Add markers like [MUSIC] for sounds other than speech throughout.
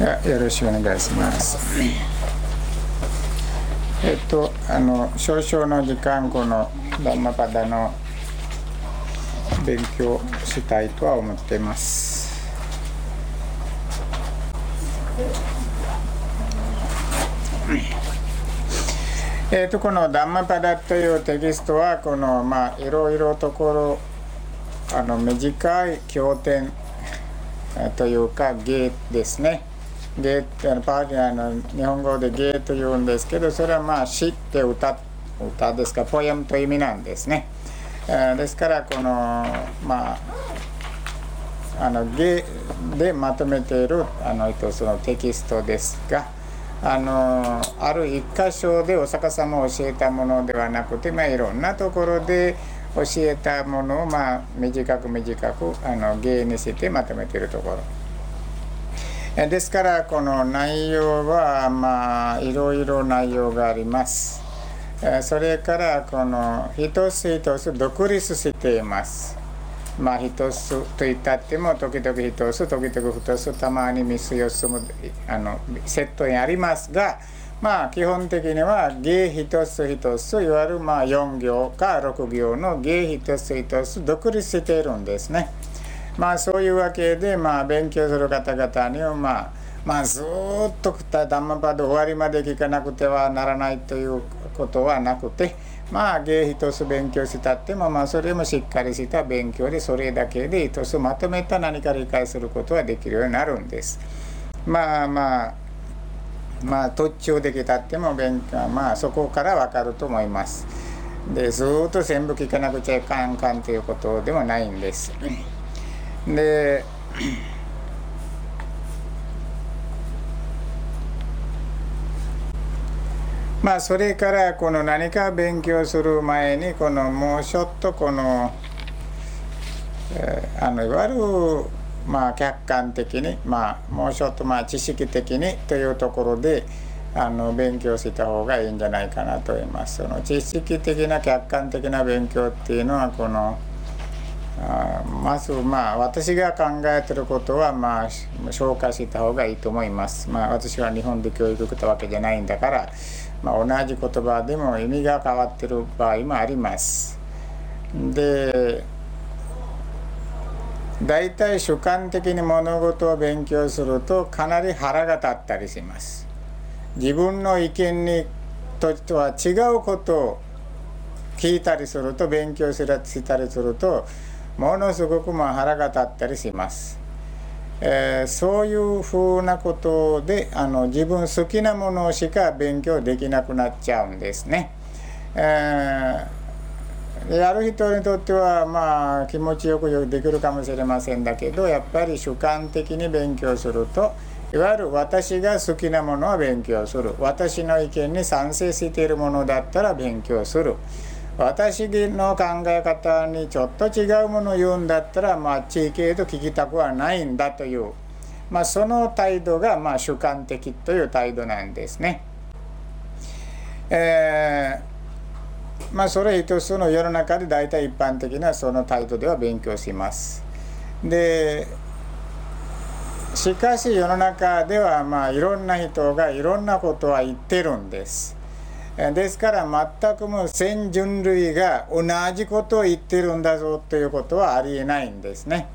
よろしくお願いします。えっとあの少々の時間このダンマパダの勉強したいとは思っています。えっとこのダンマパダというテキストはこのまあいろいろところあの短い経典というか芸ですね。芸ってあのパーティーの日本語で芸というんですけどそれはまあ詩って歌歌ですかポエムという意味なんですね。えですからこのまああの芸でまとめているあのそのテキストですがあのある一箇所でお釈迦様を教えたものではなくて、まあ、いろんなところで教えたものを、まあ、短く短くあの芸にしてまとめているところ。ですからこの内容はまあいろいろ内容があります。それからこの一つ一つ独立しています。まあ一つと言ったっても時々一つ時々二つたまに三つ四つもあのセットにありますがまあ基本的には芸一つ一ついわゆるまあ4行か6行の芸一つ一つ独立しているんですね。まあそういうわけで、まあ、勉強する方々には、まあ、まあずっとダンマパド終わりまで聞かなくてはならないということはなくてまあ芸一つ勉強したっても、まあ、それもしっかりした勉強でそれだけで一つまとめた何か理解することはできるようになるんです。まあまあまあ途中できたっても勉強まあそこからわかると思います。でずっと全部聞かなくちゃいかんかんということでもないんです。でまあそれからこの何か勉強する前にこのもうちょっとこの、えー、あのいわゆるまあ客観的にまあもうちょっとまあ知識的にというところであの勉強した方がいいんじゃないかなと思います。その知識的な客観的な勉強っていうのはこのまずまあ私が考えてることはまあ紹介した方がいいと思います。まあ私は日本で教育受けたわけじゃないんだから、まあ、同じ言葉でも意味が変わってる場合もあります。で大体主観的に物事を勉強するとかなり腹が立ったりします。自分の意見にとは違うことを聞いたりすると勉強したりするとものすごくまあ腹が立ったりします。えー、そういうふうなことであの自分好きなものしか勉強できなくなっちゃうんですね。えー、やる人にとってはまあ気持ちよくできるかもしれませんだけどやっぱり主観的に勉強するといわゆる私が好きなものは勉強する私の意見に賛成しているものだったら勉強する。私の考え方にちょっと違うものを言うんだったら、まあ、地域へと聞きたくはないんだという、まあ、その態度が、まあ、主観的という態度なんですね。えー、まあ、それ一つの世の中で大体一般的なその態度では勉強します。でしかし世の中ではまあいろんな人がいろんなことは言ってるんです。ですから全くもう全人類が同じことを言ってるんだぞということはありえないんですね。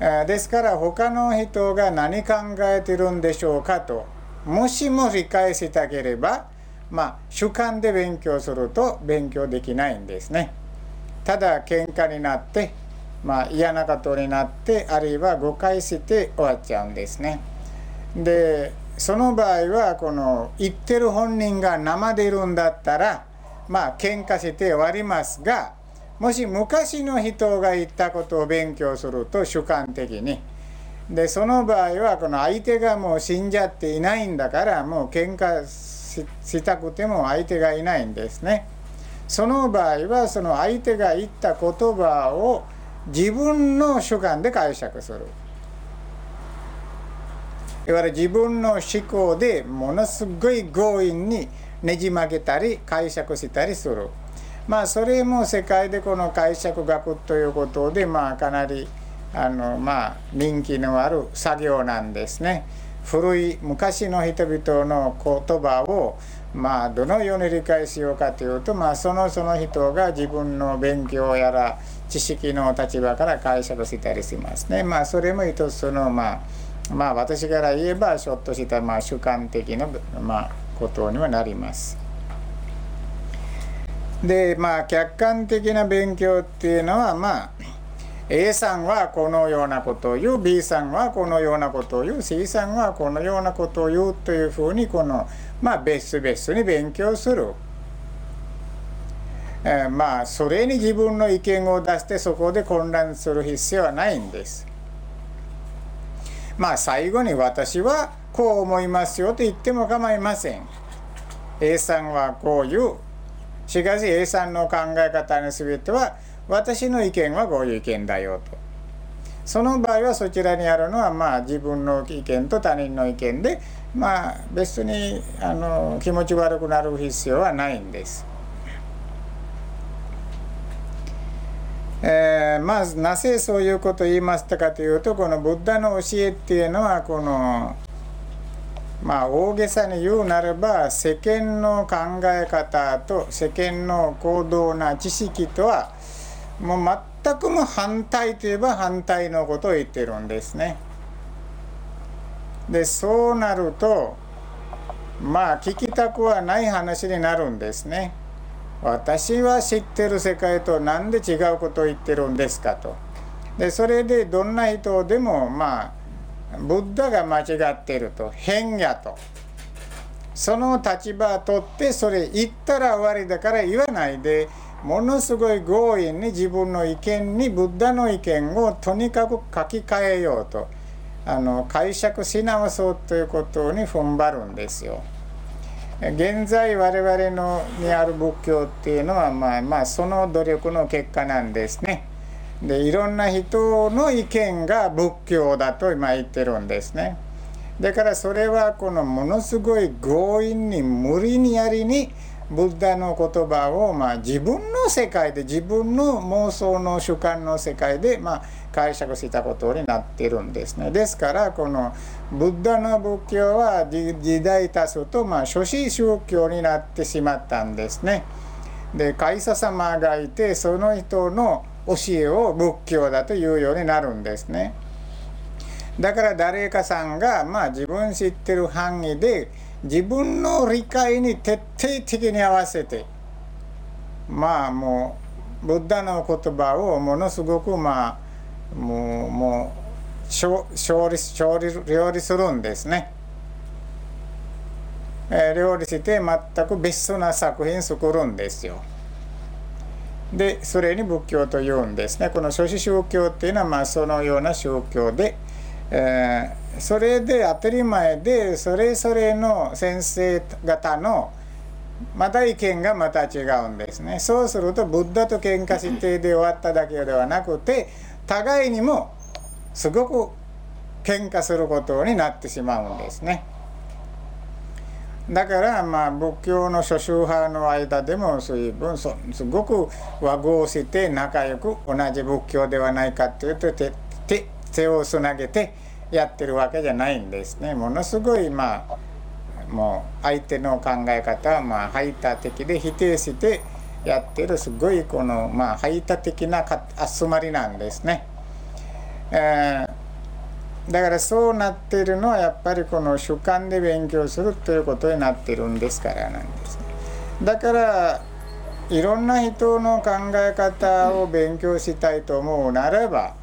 ですから他の人が何考えてるんでしょうかともしも理解したければまあ主観で勉強すると勉強できないんですね。ただ喧嘩になってまあ嫌なことになってあるいは誤解して終わっちゃうんですね。でその場合はこの言ってる本人が生でいるんだったらまあ喧嘩して終わりますがもし昔の人が言ったことを勉強すると主観的にでその場合はこの相手がもう死んじゃっていないんだからもう喧嘩したくても相手がいないんですね。その場合はその相手が言った言葉を自分の主観で解釈する。いわゆる自分の思考でものすごい強引にねじ曲げたり解釈したりする。まあそれも世界でこの解釈学ということでまあかなりあのまあ人気のある作業なんですね。古い昔の人々の言葉をまあどのように理解しようかというと、まあ、そのその人が自分の勉強やら知識の立場から解釈したりしますね。まあそれも一つのまあまあ私から言えばちょっとしたまあ主観的なまあことにはなります。でまあ客観的な勉強っていうのはまあ A さんはこのようなことを言う B さんはこのようなことを言う C さんはこのようなことを言うというふうにこのまあ別々に勉強する。えー、まあそれに自分の意見を出してそこで混乱する必要はないんです。まあ最後に私はこう思いますよと言っても構いません。A さんはこう言う。しかし A さんの考え方の全ては私の意見はこういう意見だよと。その場合はそちらにあるのはまあ自分の意見と他人の意見でまあ別にあの気持ち悪くなる必要はないんです。えー、まあなぜそういうことを言いましたかというとこのブッダの教えっていうのはこのまあ大げさに言うならば世間の考え方と世間の行動な知識とはもう全くも反対といえば反対のことを言ってるんですね。でそうなるとまあ聞きたくはない話になるんですね。私は知ってる世界と何で違うことを言ってるんですかと。でそれでどんな人でもまあブッダが間違ってると変やとその立場を取ってそれ言ったら終わりだから言わないでものすごい強引に自分の意見にブッダの意見をとにかく書き換えようとあの解釈し直そうということに踏ん張るんですよ。現在我々のにある仏教っていうのはまあまあその努力の結果なんですね。でいろんな人の意見が仏教だと今言ってるんですね。だからそれはこのものすごい強引に無理にやりにブッダの言葉をまあ自分の世界で自分の妄想の主観の世界でまあ解釈したことになってるんですね。ですからこのブッダの仏教は時代多数とまあ諸子宗教になってしまったんですね。でカイサ様がいてその人の教えを仏教だというようになるんですね。だから誰かさんがまあ自分知ってる範囲で自分の理解に徹底的に合わせてまあもうブッダの言葉をものすごくまあもうもう勝利勝利料理するんですね。えー、料理して全く別な作品作るんですよ。でそれに仏教というんですねこの諸子宗教っていうのはまあそのような宗教で、えー、それで当たり前でそれぞれの先生方のまた意見がまた違うんですねそうするとブッダと喧嘩してで終わっただけではなくて互いにもすごく喧嘩することになってしまうんですね。だからまあ仏教の諸宗派の間でも随分すごく和合して仲良く同じ仏教ではないかというと手手手をつなげてやってるわけじゃないんですね。ものすごいまあもう相手の考え方はまあ排他的で否定してやってるすごいこのまあ排他的な集まりなんですね。えーだからそうなってるのはやっぱりこの主観で勉強するということになってるんですからなんです、だからいろんな人の考え方を勉強したいと思うならば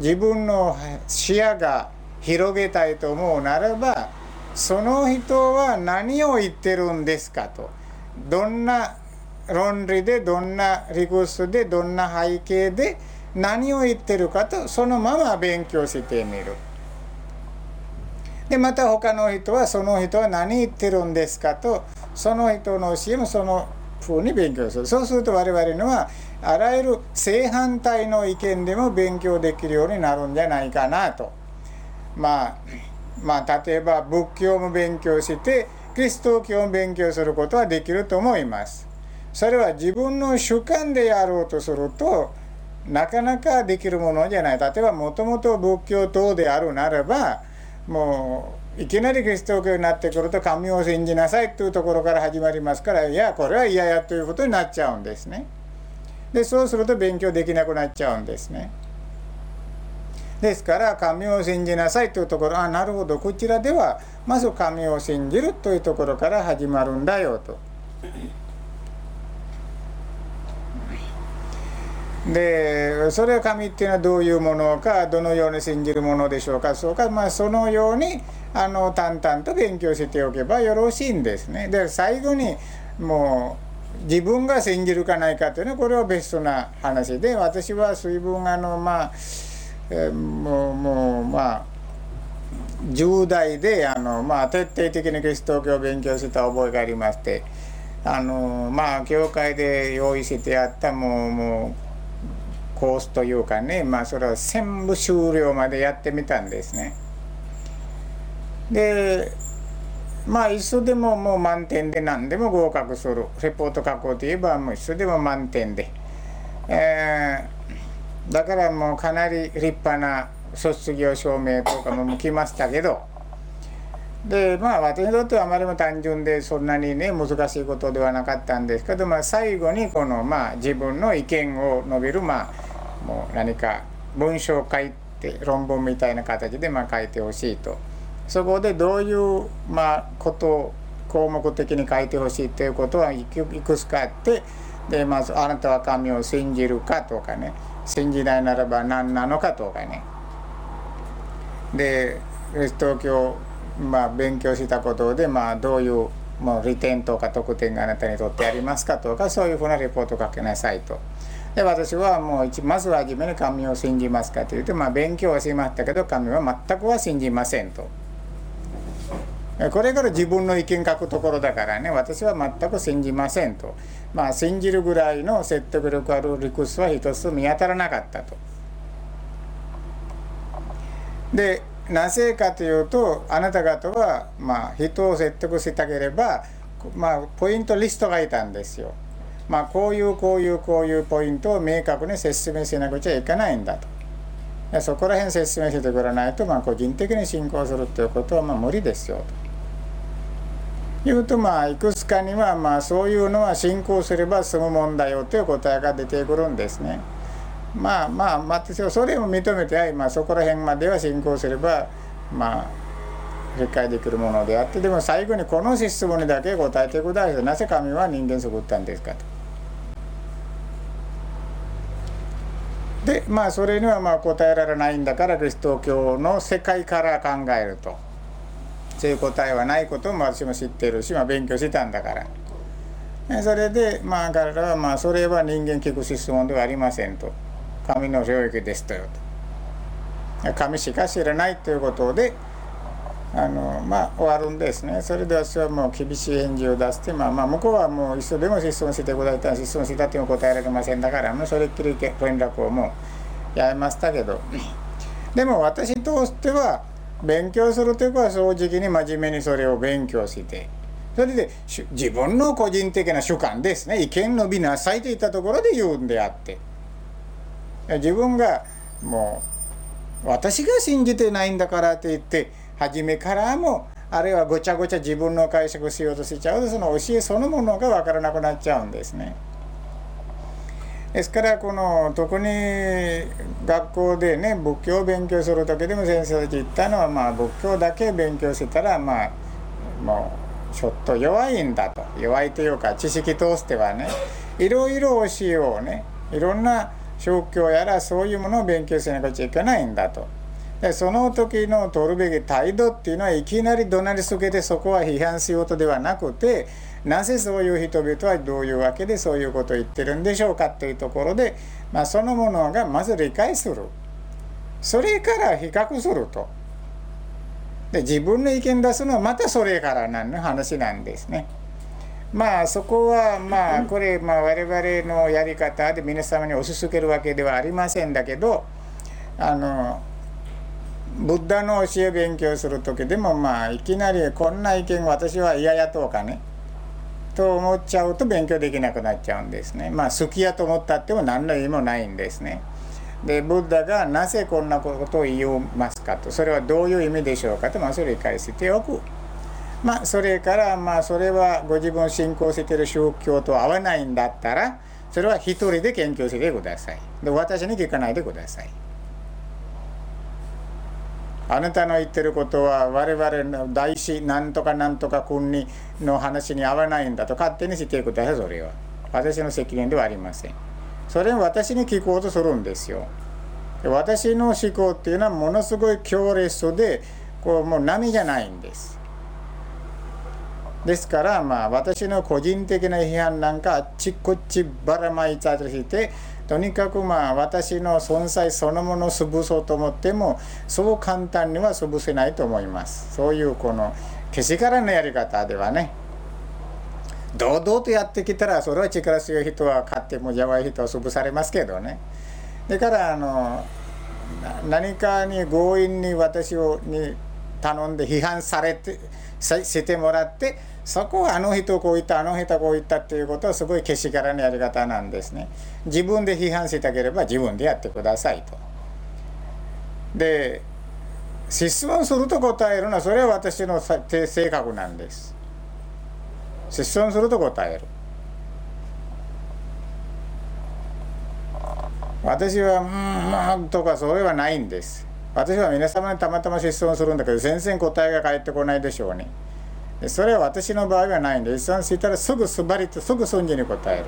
自分の視野が広げたいと思うならばその人は何を言ってるんですかとどんな論理でどんな理屈でどんな背景で何を言ってるかとそのまま勉強してみる。でまた他の人はその人は何言ってるんですかとその人の教えもその風に勉強する。そうすると我々のはあらゆる正反対の意見でも勉強できるようになるんじゃないかなと。まあまあ例えば仏教も勉強してキリスト教も勉強することはできると思います。それは自分の主観でやろうとするとなかなかできるものじゃない例えばもともと仏教等であるならばもういきなりキリスト教になってくると神を信じなさいというところから始まりますからいやこれは嫌やということになっちゃうんですね。でそうすると勉強できなくなっちゃうんですね。ですから神を信じなさいというところあなるほどこちらではまず神を信じるというところから始まるんだよと。でそれは神っていうのはどういうものかどのように信じるものでしょうかそうかまあそのようにあの淡々と勉強しておけばよろしいんですね。で最後にもう自分が信じるかないかというのはこれはベストな話で私は水分あのまあ、えー、もうもうまあ10代であの、まあ、徹底的にキリスト教を勉強した覚えがありましてあのまあ教会で用意してあったもうもうコースというかねまあそれを全部終了までやってみたんですね。でまあ一緒でももう満点で何でも合格する。レポート書こうといえばもう一緒でも満点で、えー、だからもうかなり立派な卒業証明とかも来ましたけど。でまあ私にとってはあまりも単純でそんなにね難しいことではなかったんですけど、まあ、最後にこのまあ自分の意見を述べるまあもう何か文章を書いて論文みたいな形でまあ書いてほしいと。そこでどういうまあことを項目的に書いてほしいということはいくつかあってでまずあなたは神を信じるかとかね。信じないならば何なのかとかね。で東京まあ勉強したことでまあどういうもう利点とか得点があなたにとってありますかとかそういうふうなレポートを書きなさいと。で私はもうまずは初めに神を信じますかというと、まあ、勉強はしましたけど神は全くは信じませんと。これから自分の意見書くところだからね私は全く信じませんと。まあ信じるぐらいの説得力ある理屈は一つ見当たらなかったと。でなぜかというとあなた方はまあ人を説得したければまあポイントリストがいたんですよ。まあ、こういうこういうこういうポイントを明確に説明しなくちゃいけないんだと。そこら辺説明してくれないと、まあ、個人的に信仰するということはまあ無理ですよと。いうとまあいくつかにはまあそういうのは信仰すれば済むもんだよという答えが出てくるんですね。まあまあ私はそれを認めてはい、まあ、そこら辺までは信仰すればまあ理解できるものであってでも最後にこの質問にだけ答えてくださいなぜ神は人間作ったんですかと。でまあそれにはまあ答えられないんだからキリスト教の世界から考えると。そういう答えはないことも私も知ってるし、まあ、勉強してたんだから。それでまあ彼らはまあそれは人間聞く質問ではありませんと。神の領域ですとよと。神しか知らないということであのまあ終わるんですね。それで私はもう厳しい返事を出して、まあ、まあ向こうはもう一緒でも質問してくださったら質問したっても答えられませんだからもうそれっきり連絡をもうやめましたけど。[CLEARS THROAT] でも私としては勉強するということは正直に真面目にそれを勉強してそれで自分の個人的な主観ですね。意見伸びなさいといったところで言うんであって。自分がもう私が信じてないんだからと言って初めからもあるいはごちゃごちゃ自分の解釈しようとしちゃうとその教えそのものが分からなくなっちゃうんですね。ですからこの特に学校でね仏教を勉強する時でも先生たち言ったのはまあ仏教だけ勉強してたらまあもうちょっと弱いんだと弱いというか知識通してはねいろいろ教えをねいろんな宗教やらそういうものを勉強しなくちゃいけないんだと。でその時の取るべき態度っていうのはいきなり怒鳴りつけてそこは批判しようとではなくてなぜそういう人々はどういうわけでそういうことを言ってるんでしょうかというところで、まあ、そのものがまず理解するそれから比較するとで自分の意見出すのはまたそれから何の話なんですね。まあそこはまあこれまあ我々のやり方で皆様に押し付けるわけではありませんだけどあのブッダの教え勉強する時でもまあいきなりこんな意見私は嫌やとかねと思っちゃうと勉強できなくなっちゃうんですね。まあ好きやと思ったっても何の意味もないんですね。でブッダがなぜこんなことを言いますかと。それはどういう意味でしょうかと、まあ、それを理解しておく。まあ、それからまあそれはご自分信仰している宗教と合わないんだったらそれは一人で研究してください。で私に聞かないでください。あなたの言ってることは我々の大師なんとかなんとか君の話に合わないんだと勝手にしてくださいそれは。私の責任ではありません。それを私に聞こうとするんですよ。私の思考っていうのはものすごい強烈でこうもう波じゃないんです。ですからまあ私の個人的な批判なんかあっちこっちばらまいたりしてとにかくまあ私の存在そのものを潰そうと思ってもそう簡単には潰せないと思います。そういうこのけしからのやり方ではね。堂々とやってきたらそれは力強い人は勝っても弱い人は潰されますけどね。だからあの何かに強引に私をに頼んで批判されてしてもらってそこはあの人こう言ったあの人こう言ったっていうことはすごいけしからのやり方なんですね。自分で批判したければ自分でやってくださいと。で質問すると答えるのはそれは私の性格なんです。質問すると答える。私は「うんまあ」とかそれはないんです。私は皆様にたまたま質問するんだけど全然答えが返ってこないでしょうねそれは私の場合はないんで質問したらすぐすばりとすぐ瞬時に答える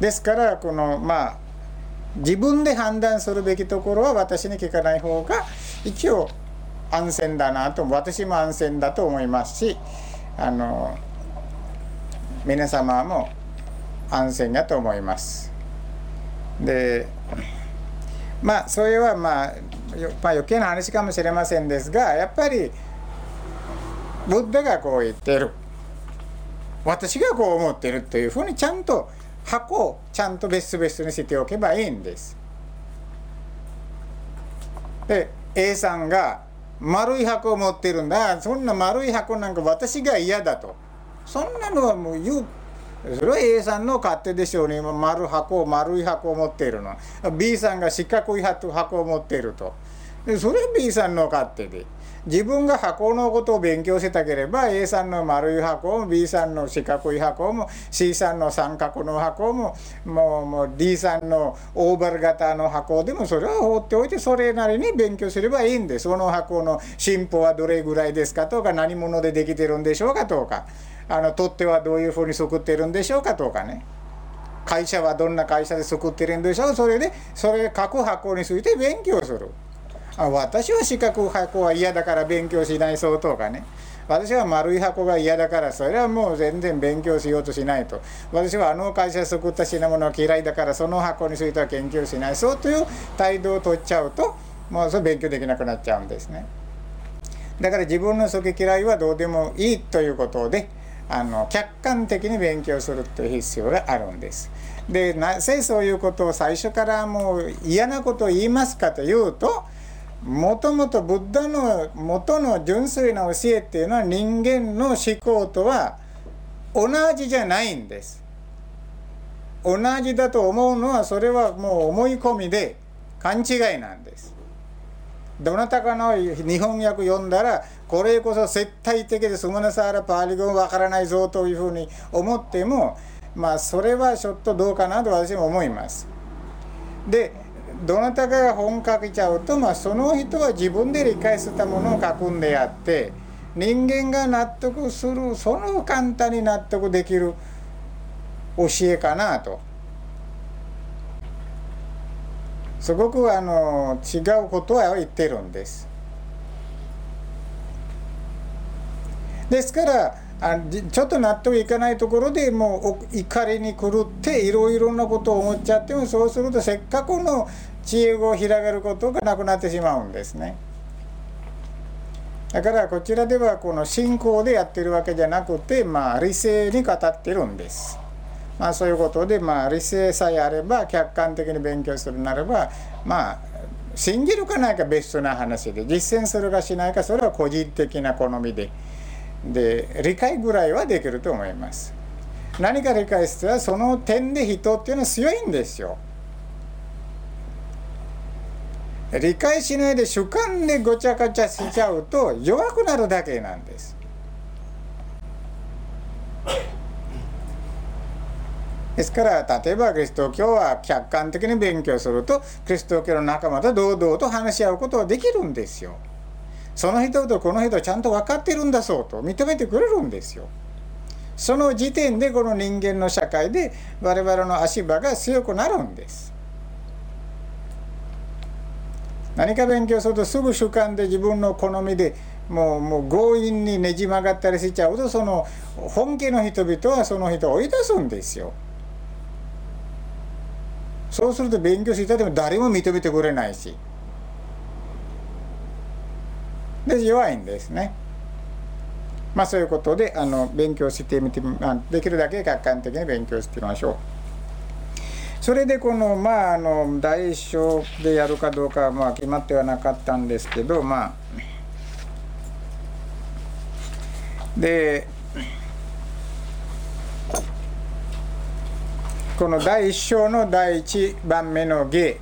ですからこのまあ自分で判断するべきところは私に聞かない方が一応安全だなと私も安全だと思いますしあの皆様も安全だと思います。でまあそれはまあ、まあ、余計な話かもしれませんですがやっぱりブッダがこう言ってる。私がこう思ってるというふうにちゃんと箱をちゃんと別々にしておけばいいんです。で A さんが丸い箱を持ってるんだ。そんな丸い箱なんか私が嫌だと。そんなのはもう言うそれは A さんの勝手でしょうね。丸箱丸い箱を持っているの。B さんが四角い箱を持っていると。それは B さんの勝手で。自分が箱のことを勉強してたければ A さんの丸い箱も B さんの四角い箱も C さんの三角の箱ももうもう D さんのオーバル型の箱でもそれは放っておいてそれなりに勉強すればいいんでその箱の進歩はどれぐらいですかとか何者でできてるんでしょうかとか。あの取っ手はどういうふうに作ってるんでしょうかとかね。会社はどんな会社で作ってるんでしょう？それでそれ各箱について勉強する。あ私は四角箱は嫌だから勉強しないそうとかね。私は丸い箱が嫌だからそれはもう全然勉強しようとしないと。私はあの会社で作った品物は嫌いだからその箱については研究しないそうという態度を取っちゃうともうそれ勉強できなくなっちゃうんですね。だから自分の好き嫌いはどうでもいいということであの客観的に勉強するという必要があるんですでなぜそういうことを最初からもう嫌なことを言いますかというともともとブッダの元の純粋な教えっていうのは人間の思考とは同じじゃないんです。同じだと思うのはそれはもう思い込みで勘違いなんです。どなたかの日本訳読んだらこれこそ絶対的でスムナサーラパーリ語わからないぞというふうに思ってもまあそれはちょっとどうかなと私も思います。でどなたかが本書けちゃうと、まあ、その人は自分で理解したものを書くんであって人間が納得するその簡単に納得できる教えかなとすごくあの違うことは言ってるんです。ですからあちょっと納得いかないところでもう怒りに狂っていろいろなことを思っちゃってもそうするとせっかくの知恵を広げることがなくなってしまうんですね。だからこちらではこの信仰でやってるわけじゃなくて、まあ、理性に語ってるんです。まあ、そういうことで、まあ、理性さえあれば客観的に勉強するならばまあ信じるかないか別な話で実践するかしないかそれは個人的な好みで。で理解ぐらいはできると思います何か理解したらその点で人っていうのは強いんですよ理解しないで主観でごちゃごちゃしちゃうと弱くなるだけなんです。ですから例えばキリスト教は客観的に勉強するとキリスト教の仲間と堂々と話し合うことができるんですよ。その人とこの人ちゃんと分かってるんだそうと認めてくれるんですよ。その時点でこの人間の社会で我々の足場が強くなるんです。何か勉強するとすぐ主観で自分の好みでもうもう強引にねじ曲がったりしちゃうとその本家の人々はその人を追い出すんですよ。そうすると勉強してても誰も認めてくれないしで弱いんですね。まあそういうことであの勉強してみて、あ、できるだけ客観的に勉強してみましょう。それでこのまああの第一章でやるかどうかはまあ決まってはなかったんですけどまあでこの第一章の第一番目の芸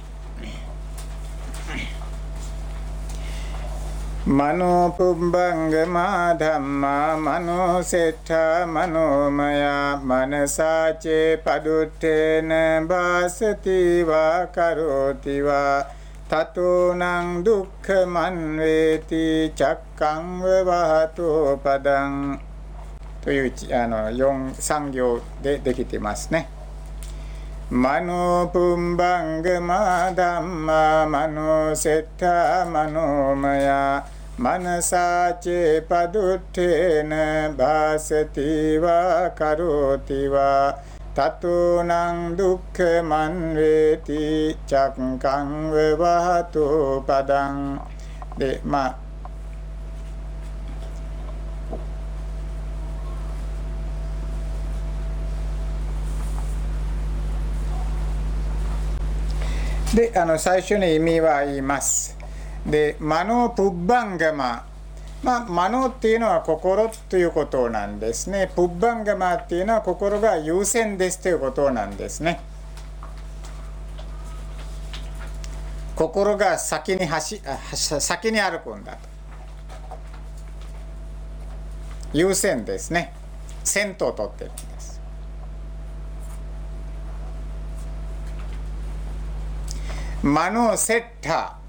マノプンバングマダンママノセタマノマヤマナサチェパドテネバスティワカロティワタトナンドゥクマンウェティチャッカンウェバトパダンというあの4、3行でできてますね。マノプンバン グマダンママノセタマノマヤ මනසාචේ පදුට්ඨේන භාසතිවා කරෝතිවා තතුනං දුක්ඛ මන් වේති චක්කං වවහතු පදං でまあであの最初に意味は言います。 で、マノプッバンガマ。まあ、マノっていうのは心ということなんですね。プッバンガマっていうのは心が優先ですということなんですね。心が先に走先に歩くんだと。優先ですね。先頭を取ってるんです。マノセッター。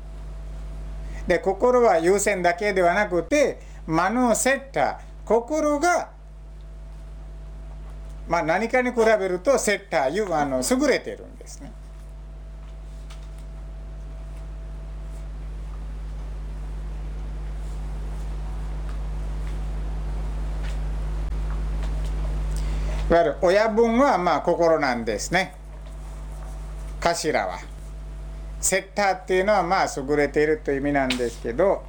で心は優先だけではなくてマノセッター心がまあ、何かに比べるとセッターいうあの優れてるんですね。いわゆる親分はまあ心なんですね頭は。セッターっていうのはまあ優れているという意味なんですけど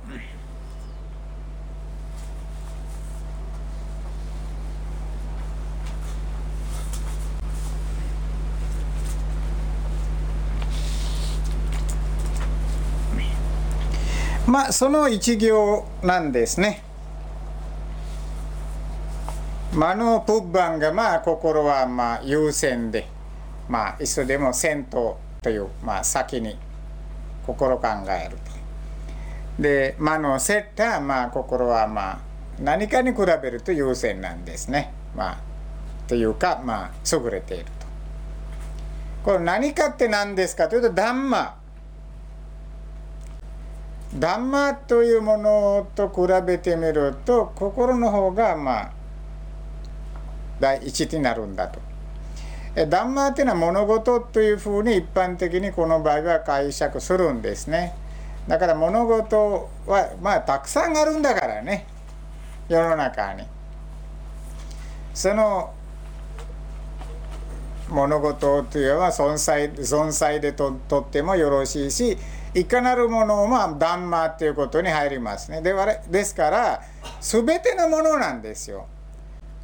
まあその一行なんですね。マノプッバンがまあ心はまあ優先でまあいつでも銭湯というまあ先に心考えると。で魔のセッターまあ心はまあ何かに比べると優先なんですね。まあというかまあ優れていると。これ何かって何ですかというとダンマ。ダンマというものと比べてみると心の方がまあ第一になるんだと。ダンマーっていうのは物事というふうに一般的にこの場合は解釈するんですね。だから物事はまあたくさんあるんだからね世の中に。その物事というのは存在存在でととってもよろしいしいかなるものもダンマーっていうことに入りますね。でですから全てのものなんですよ。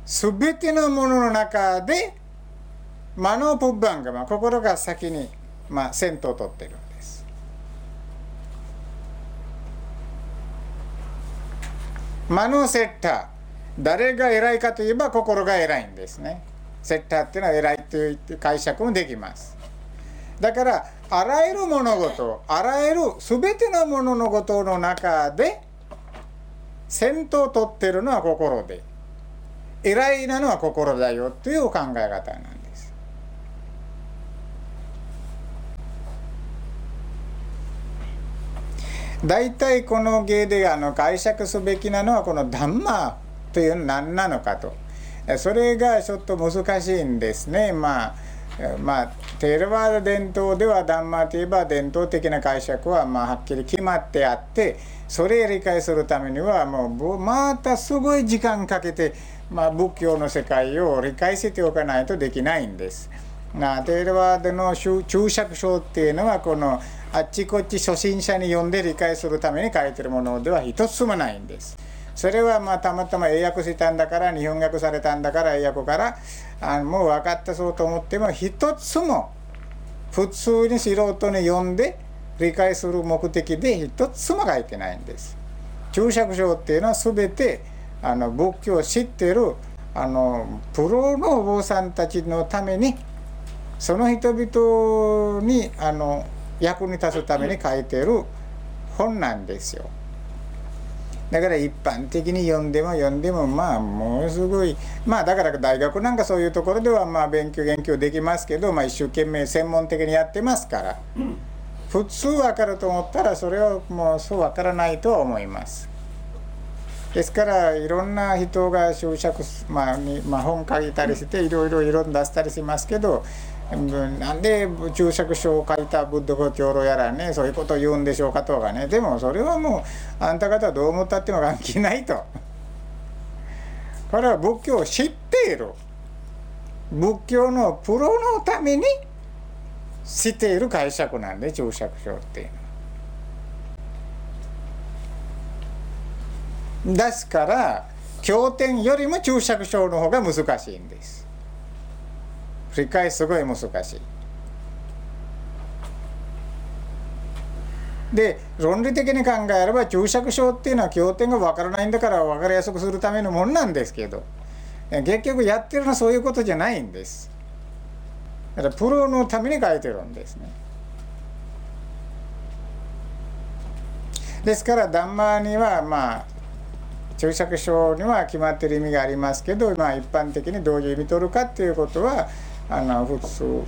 全てのものの中でマノープッバンガマ心が先に、まあ、先頭を取ってるんですマノーセッター誰が偉いかといえば心が偉いんですねセッターっていうのは偉いという解釈もできますだからあらゆる物事あらゆる全てのもののことの中で先頭を取ってるのは心で偉いなのは心だよという考え方なんです。大体この芸であの解釈すべきなのはこの「ダンマ」というのは何なのかとそれがちょっと難しいんですね。まあまあ、テールワード伝統ではダンマといえば伝統的な解釈はまあはっきり決まってあってそれを理解するためにはもうまたすごい時間かけて、まあ、仏教の世界を理解しておかないとできないんです。なテールワードの注釈書っていうのはこのあっちこっち初心者に読んで理解するために書いてるものでは一つもないんです。それはまあたまたま英訳したんだから日本訳されたんだから英訳からあもう分かったそうと思っても一つも普通に素人に読んで理解する目的で一つも書いてないんです。注釈書っていうのは全てあの仏教を知ってるあのプロのお坊さんたちのためにその人々にあの役に立つために書いてる本なんですよ。だから一般的に読んでも読んでもまあものすごいまあだから大学なんかそういうところではまあ勉強研究できますけど、まあ、一生懸命専門的にやってますから、普通分かると思ったらそれはもうそう分からないとは思います。ですからいろんな人が就職、まあにまあ、本書いたりしていろいろいろ出したりしますけどなんで注釈書を書いたブッド語長老やらねそういうことを言うんでしょうかとかねでもそれはもうあんた方はどう思ったっても関係ないと。これは仏教を知っている仏教のプロのためにしている解釈なんで注釈書っていうのは。ですから経典よりも注釈書の方が難しいんです。理解すごい難しい。で論理的に考えれば注釈書っていうのは経典が分からないんだから分かりやすくするためのものなんですけど結局やってるのはそういうことじゃないんです。だからプロのために書いてるんですね。ですからダンマにはまあ注釈書には決まってる意味がありますけど、まあ、一般的にどういう意味取るかっていうことはあの普通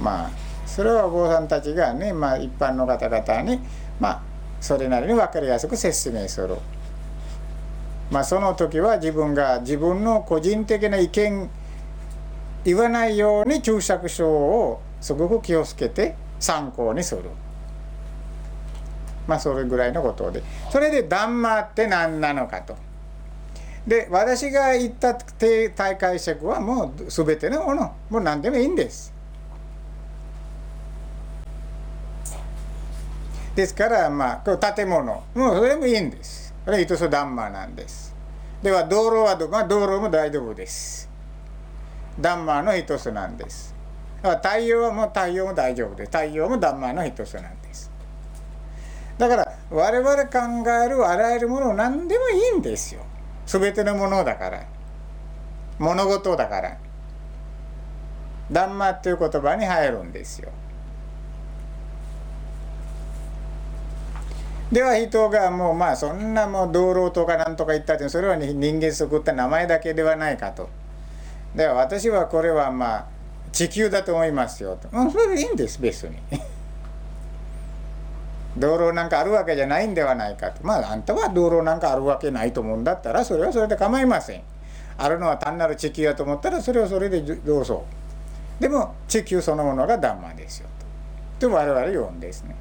まあそれはお坊さんたちがね、まあ、一般の方々にまあそれなりに分かりやすく説明する。まあ、その時は自分が自分の個人的な意見言わないように注釈書をすごく気をつけて参考にする。まあそれぐらいのことでそれで「ダンマって何なのかと。で私が言った大解釈はもう全てのものもう何でもいいんです。ですからまあ建物もうそれもいいんです。これ糸ソダンマーなんです。では道路はど、まあ、道路も大丈夫です。ダンマーの一つなんです。太陽はもう太陽も大丈夫です。太陽もダンマーの一つなんです。だから我々考えるあらゆるもの何でもいいんですよ。全てのものだから物事だから「ダンマ」っていう言葉に入るんですよ。では人がもうまあそんなもう道路とかなんとか言ったってそれは人間作った名前だけではないかと。では私はこれはまあ地球だと思いますよと。それでいいんです別に。道路なんかあるわけじゃないんではないかと。まああんたは道路なんかあるわけないと思うんだったらそれはそれで構いません。あるのは単なる地球やと思ったらそれはそれでどうぞ。でも地球そのものがダンマですよと。で我々言うんですね。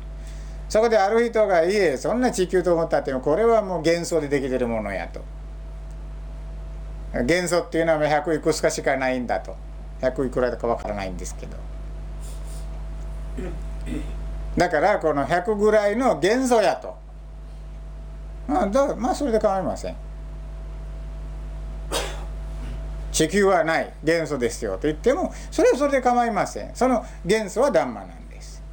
そこである人が「いえそんな地球と思ったってもこれはもう幻想でできてるものや」と。元素っていうのは100いくつかしかないんだと。100いくらだかわからないんですけど。だからこの100ぐらいの元素やと。まあだまあそれで構いません。[COUGHS] 地球はない元素ですよと言ってもそれはそれで構いません。その元素はダンマなんです。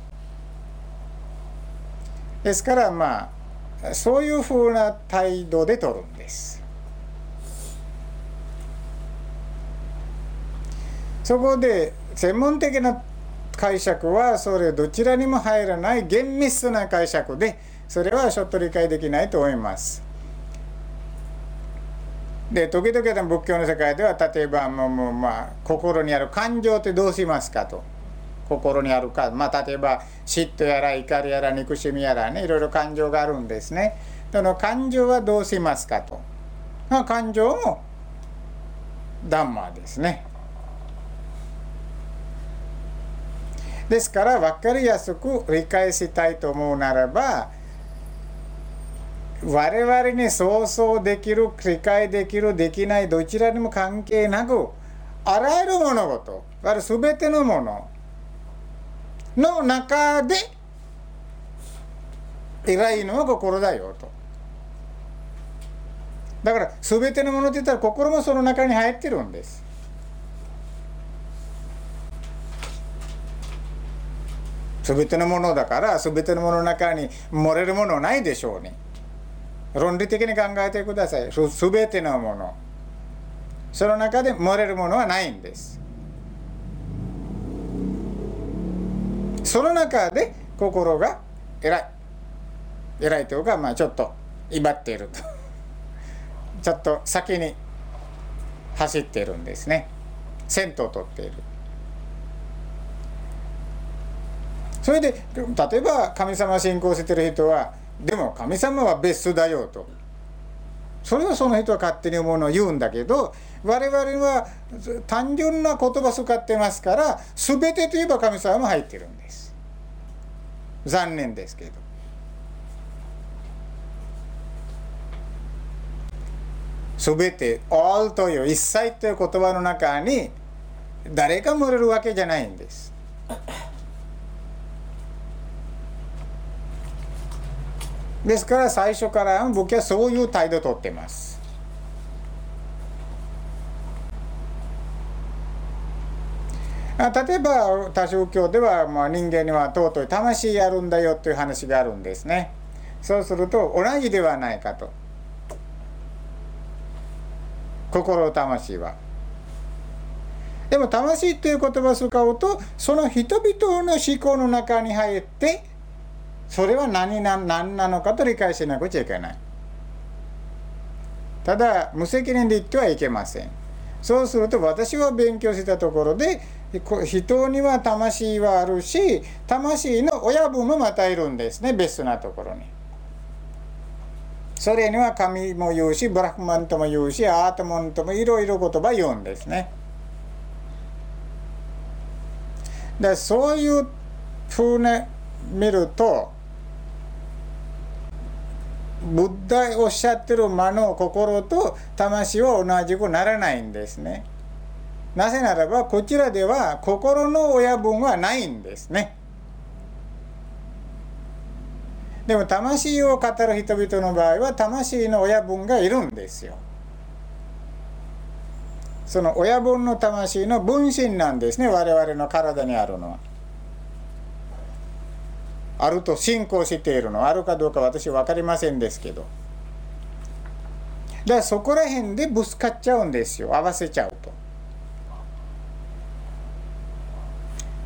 ですからまあそういうふうな態度で取るんです。そこで専門的な解釈はそれどちらにも入らない厳密な解釈でそれはちょっと理解できないと思います。で時々仏教の世界では例えばもうもう、まあ、心にある感情ってどうしますかと。心にあるか、まあ、例えば嫉妬やら怒りやら憎しみやらねいろいろ感情があるんですね。その感情はどうしますかと、まあ、感情もダンマーですね。ですから分かりやすく理解したいと思うならば我々に想像できる理解できるできないどちらにも関係なくあらゆる物事全てのものの中で偉いのは心だよと。だから全てのものって言ったら心もその中に入ってるんです。全てのものだから全てのものの中に漏れるものないでしょうね論理的に考えてください。全てのもの。その中で漏れるものはないんです。その中で心が偉い。偉いというかまあちょっと威張っていると。ちょっと先に走っているんですね。先頭を取っている。それで例えば神様信仰してる人はでも神様は別だよと。それはその人は勝手に思うのを言うんだけど我々は単純な言葉使ってますから全てといえば神様も入ってるんです。残念ですけど。全て all という一切という言葉の中に誰か漏れるわけじゃないんです。ですから最初から僕はそういう態度をとってます。例えば多宗教では、まあ、人間には尊い魂あるんだよという話があるんですね。そうすると同じではないかと。心魂は。でも魂という言葉を使うとその人々の思考の中に入ってそれは何な何なのかと理解しなくちゃいけない。ただ無責任で言ってはいけません。そうすると私は勉強したところで人には魂はあるし魂の親分もまたいるんですね別なところに。それには神も言うしブラフマンとも言うしアートモンともいろいろ言葉言うんですね。でそういうふうに見るとブッダおっしゃってる魔の心と魂は同じくならないんですね。なぜならばこちらでは心の親分はないんですね。でも魂を語る人々の場合は魂の親分がいるんですよ。その親分の魂の分身なんですね我々の体にあるのは。あると信仰しているのあるかどうか私分かりませんですけどだからそこら辺でぶつかっちゃうんですよ合わせちゃうと。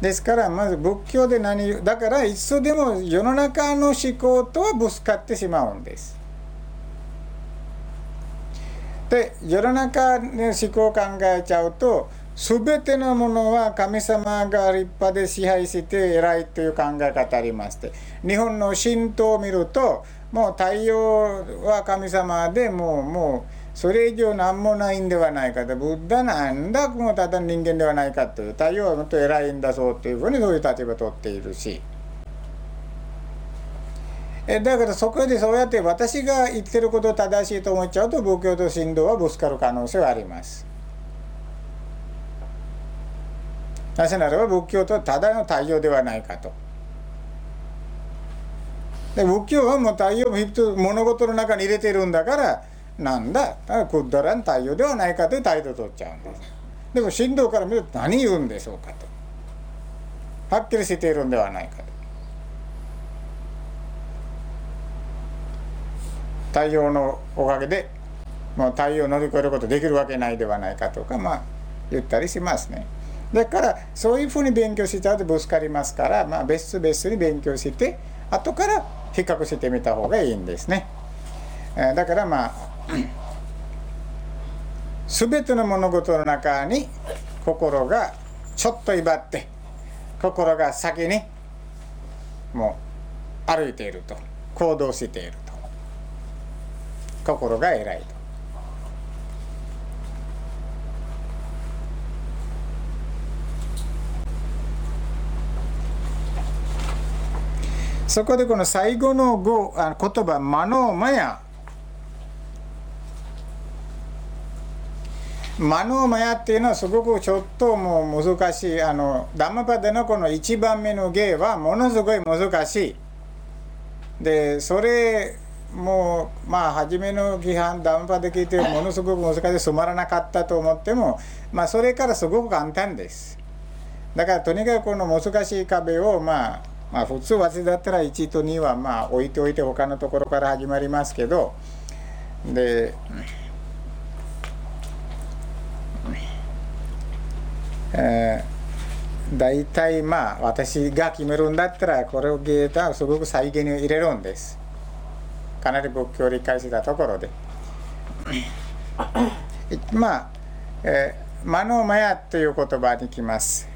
ですからまず仏教で何だからいつでも世の中の思考とはぶつかってしまうんです。で世の中の思考を考えちゃうと全てのものは神様が立派で支配して偉いという考え方ありまして日本の神道を見るともう太陽は神様でもうもうそれ以上何もないんではないかとブッダなんだもうただ人間ではないかという太陽はもっと偉いんだそうというふうにそういう立場を取っているし。えだからそこでそうやって私が言ってることを正しいと思っちゃうと仏教と神道はぶつかる可能性はあります。なぜならば仏教とはただの太陽ではないかと。で仏教はもう太陽を物事の中に入れてるんだからなんだくだらん太陽ではないかという態度を取っちゃうんです。でも神道から見ると何言うんでしょうかと。はっきりしているんではないかと。太陽のおかげでもう太陽を乗り越えることできるわけないではないかとかまあ言ったりしますね。だからそういうふうに勉強しちゃうとぶつかりますから、まあ、別々に勉強して後から比較してみた方がいいんですね。だからまあ全ての物事の中に心がちょっと威張って心が先にもう歩いていると行動していると心が偉いと。そこでこの最後の語あ言葉「マノーマヤ」マノーマヤっていうのはすごくちょっともう難しい。あのダマパでのこの1番目の芸はものすごい難しい。でそれもうまあ初めの批判ダマパで聞いてものすごく難しい。つまらなかったと思ってもまあそれからすごく簡単です。だからとにかくこの難しい壁をまあまあ普通私だったら1と2はまあ置いておいて他のところから始まりますけどで、えー、大体まあ私が決めるんだったらこれをゲーターすごく再現に入れるんです。かなり仏教を理解したところで。まあ、えー、マノマヤという言葉にきます。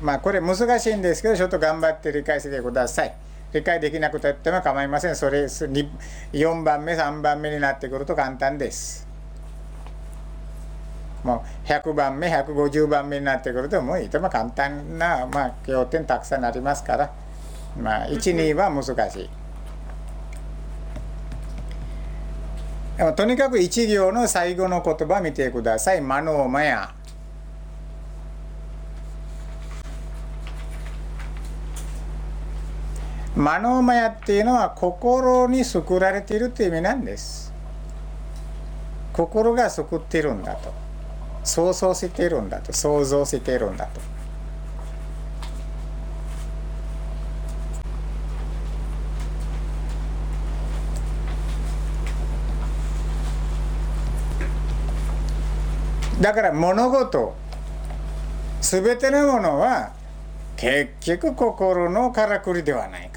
まあこれ難しいんですけどちょっと頑張って理解してください。理解できなくても構いません。それ4番目3番目になってくると簡単です。もう100番目150番目になってくるともういても簡単な、まあ、要点たくさんありますから。まあ12は難しい。とにかく1行の最後の言葉見てください「マノーマヤ」マノーマヤっていうのは心に救られているっていう意味なんです。心が救っているんだと。想像しているんだと。想像しているんだと。だから物事全てのものは結局心のからくりではない。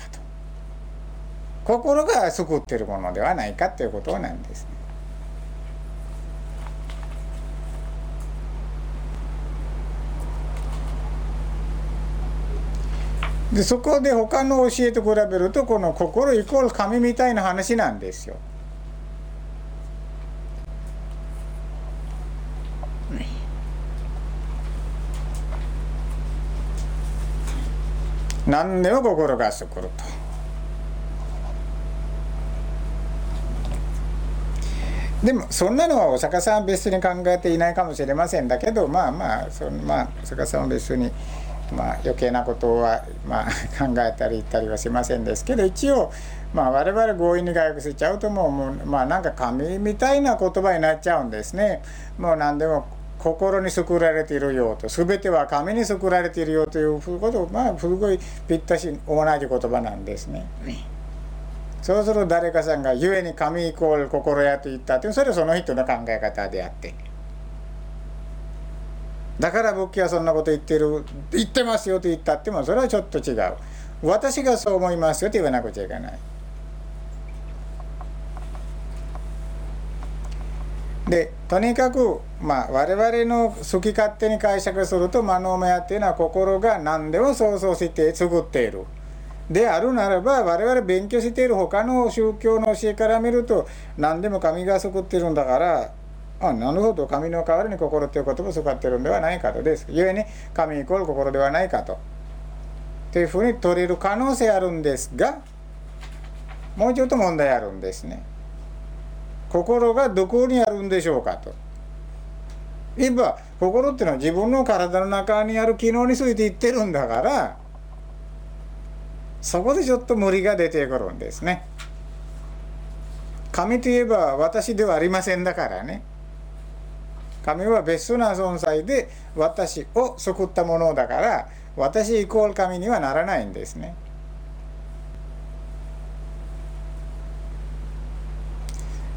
心が救ってるものではないかということなんですね。でそこで他の教えと比べるとこの心イコール神みたいな話なんですよ。何でも心が救ると。でもそんなのはお釈迦さんは別に考えていないかもしれませんだけどまあまあそのまあお釈迦さんは別にまあ余計なことはまあ考えたり言ったりはしませんですけど一応まあ我々強引に外訳しちゃうともうもうまあなんか神みたいな言葉になっちゃうんですね。もう何でも心に救られているよと全ては神に救られているよということをまあすごいぴったし同じ言葉なんですね。そうすると誰かさんが「ゆえに神イコール心や」と言ったってそれはその人の考え方であって。だから仏教はそんなこと言ってる言ってますよと言ったってもそれはちょっと違う。私がそう思いますよと言わなくちゃいけない。でとにかくまあ我々の好き勝手に解釈すると「マノーメア」っていうのは心が何でも想像して作っている。であるならば我々勉強している他の宗教の教えから見ると何でも神が救ってるんだからあなるほど神の代わりに心という言葉を使ってるんではないかと。です。ゆえに神イコール心ではないかと。というふうに取れる可能性あるんですがもうちょっと問題あるんですね。心がどこにあるんでしょうかと。いえば心っていうのは自分の体の中にある機能について言ってるんだからそこでちょっと無理が出てくるんですね。神といえば私ではありませんだからね。神は別な存在で私を救ったものだから私イコール神にはならないんですね。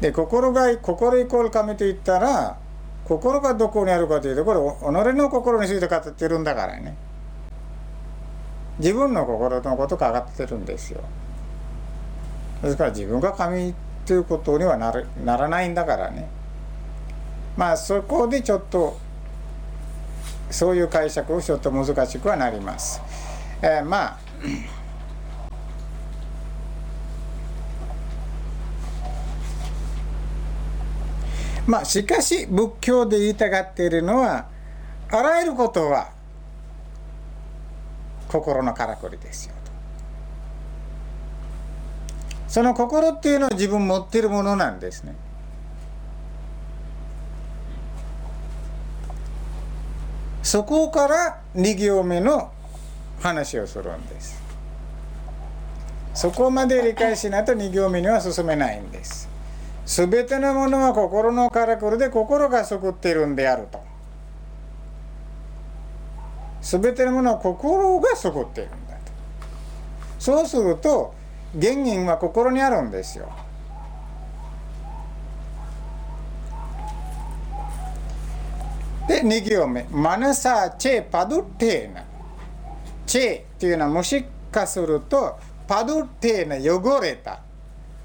で心が心イコール神と言ったら心がどこにあるかというとこれ己の心について語ってるんだからね。自分の心のことが上がってるんですよですから自分が神ということにはなるならないんだからねまあそこでちょっとそういう解釈をちょっと難しくはなります。えー、まあまあしかし仏教で言いたがっているのはあらゆることは心のからくりですよと。その心っていうのは自分持ってるものなんですね。そこから2行目の話をするんです。そこまで理解しないと2行目には進めないんです。すべてのものは心のからくりで心が救っているんであると。すべてのものは心が救っているんだと。そうすると原因は心にあるんですよ。で2行目。マナサーチェパドテーナ。チェっていうのはもしかするとパドテーナ汚れた。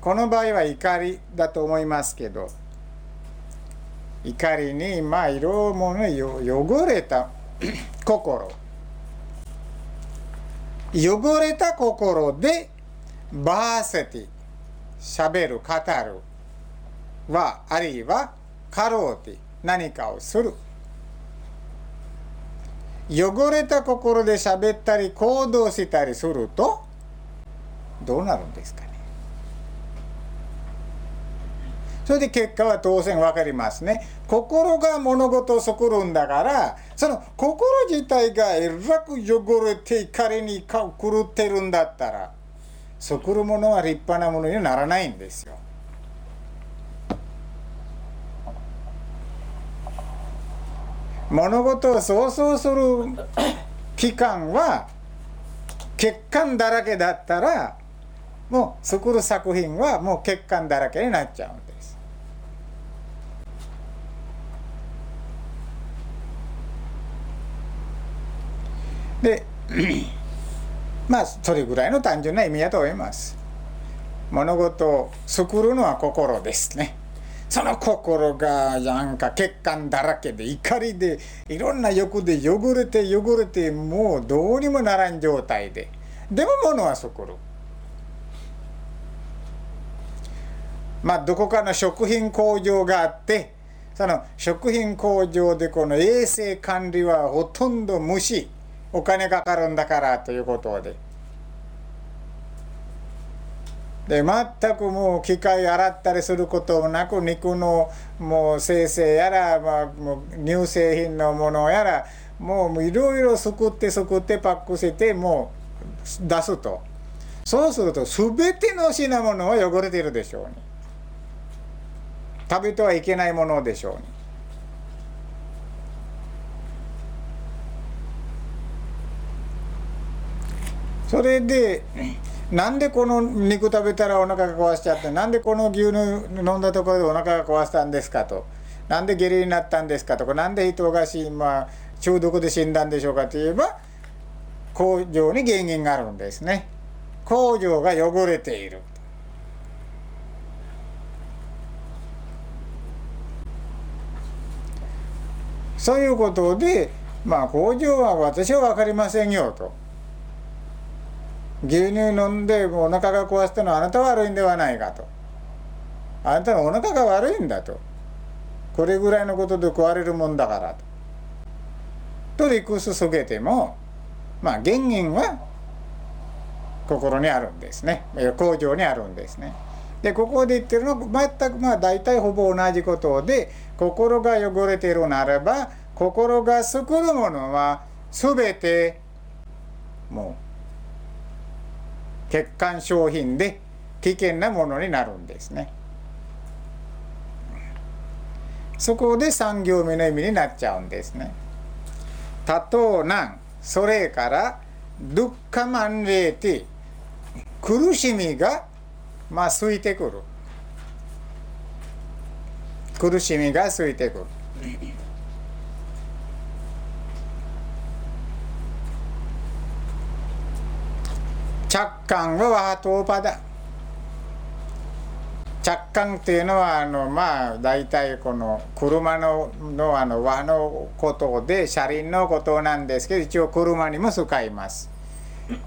この場合は怒りだと思いますけど怒りにまあいろいろもの汚れた。[CLEARS THROAT] 心。汚れた心でバーセティしゃべる語る。はあるいはカローティ何かをする。汚れた心で喋ったり行動したりするとどうなるんですかねそれで結果は当然分かりますね心が物事を作るんだからその心自体がえらく汚れて怒りに狂ってるんだったら作るものは立派なものにならないんですよ物事を想像する期間は欠陥だらけだったらもう作る作品はもう欠陥だらけになっちゃうんです。でまあそれぐらいの単純な意味だと思います。物事を作るのは心ですね。その心がなんか血管だらけで怒りでいろんな欲で汚れて汚れてもうどうにもならん状態ででも物は作るまあどこかの食品工場があってその食品工場でこの衛生管理はほとんど無視お金かかるんだからということで。で全くもう機械洗ったりすることもなく肉のもう生成やら、まあ、もう乳製品のものやらもういろいろすくってすくってパックしてもう出すと。そうすると全ての品物は汚れてるでしょうに。食べてはいけないものでしょうに。それでなんでこの肉食べたらお腹が壊しちゃってなんでこの牛乳飲んだところでお腹が壊したんですかと？なんで下痢になったんですかと？かなんで人がし、まあ、中毒で死んだんでしょうかといえば工場に原因があるんですね。工場が汚れている。そういうことでまあ工場は私は分かりませんよと。牛乳飲んでお腹が壊したのはあなた悪いんではないかと。あなたのお腹が悪いんだと。これぐらいのことで壊れるもんだからと。と理屈そげてもまあ原因は心にあるんですね。工場にあるんですね。でここで言ってるのは全くまあ大体ほぼ同じことで心が汚れているならば心が作るものは全てもう欠陥商品で危険なものになるんですね。そこで3行目の意味になっちゃうんですね。多頭難それからドゥッカマンレーティ苦しみがまあ空いてくる苦しみが空いてくる感はワトーパだ着感っていうのはあのまあ大体この車ののあの和のことで車輪のことなんですけど一応車にも使います。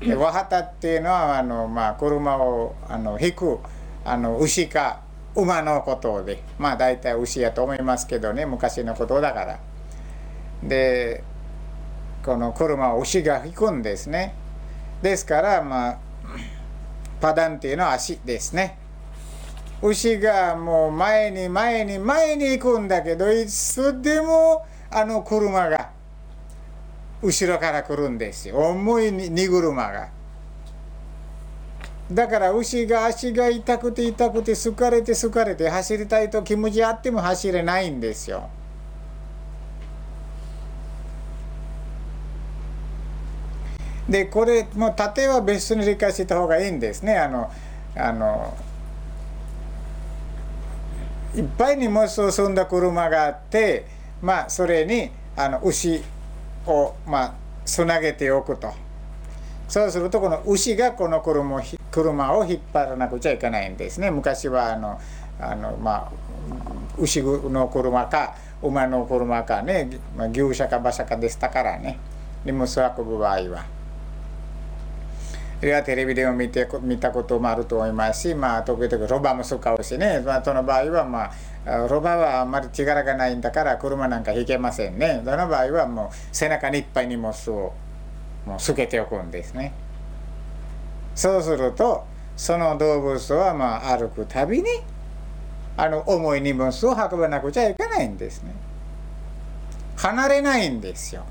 で和旗っていうのはあの、まあ、車をあの引くあの牛か馬のことでまあ大体牛やと思いますけどね昔のことだから。でこの車を牛が引くんですね。ですからまあパダンっていうの足ですね。牛がもう前に前に前に行くんだけどいつでもあの車が後ろから来るんですよ重い荷車が。だから牛が足が痛くて痛くて疲れて疲れて走りたいと気持ちあっても走れないんですよ。でこれもう縦は別室に理解した方がいいんですね。あのあのいっぱい荷物を積んだ車があってまあそれにあの牛をまあつなげておくとそうするとこの牛がこの車を車を引っ張らなくちゃいけないんですね昔はあのあのまあ牛の車か馬の車かね、まあ、牛車か馬車かでしたからね荷物を運ぶ場合は。はテレビでも見て見たこともあると思いますし、まあ、時々ロバも使うかもしね、まあ、その場合は、まあ、ロバはあんまり力がないんだから車なんか引けませんね。その場合はもう背中にいっぱい荷物をもうつけておくんですね。そうするとその動物はまあ歩くたびにあの重い荷物を運ばなくちゃいけないんですね。離れないんですよ。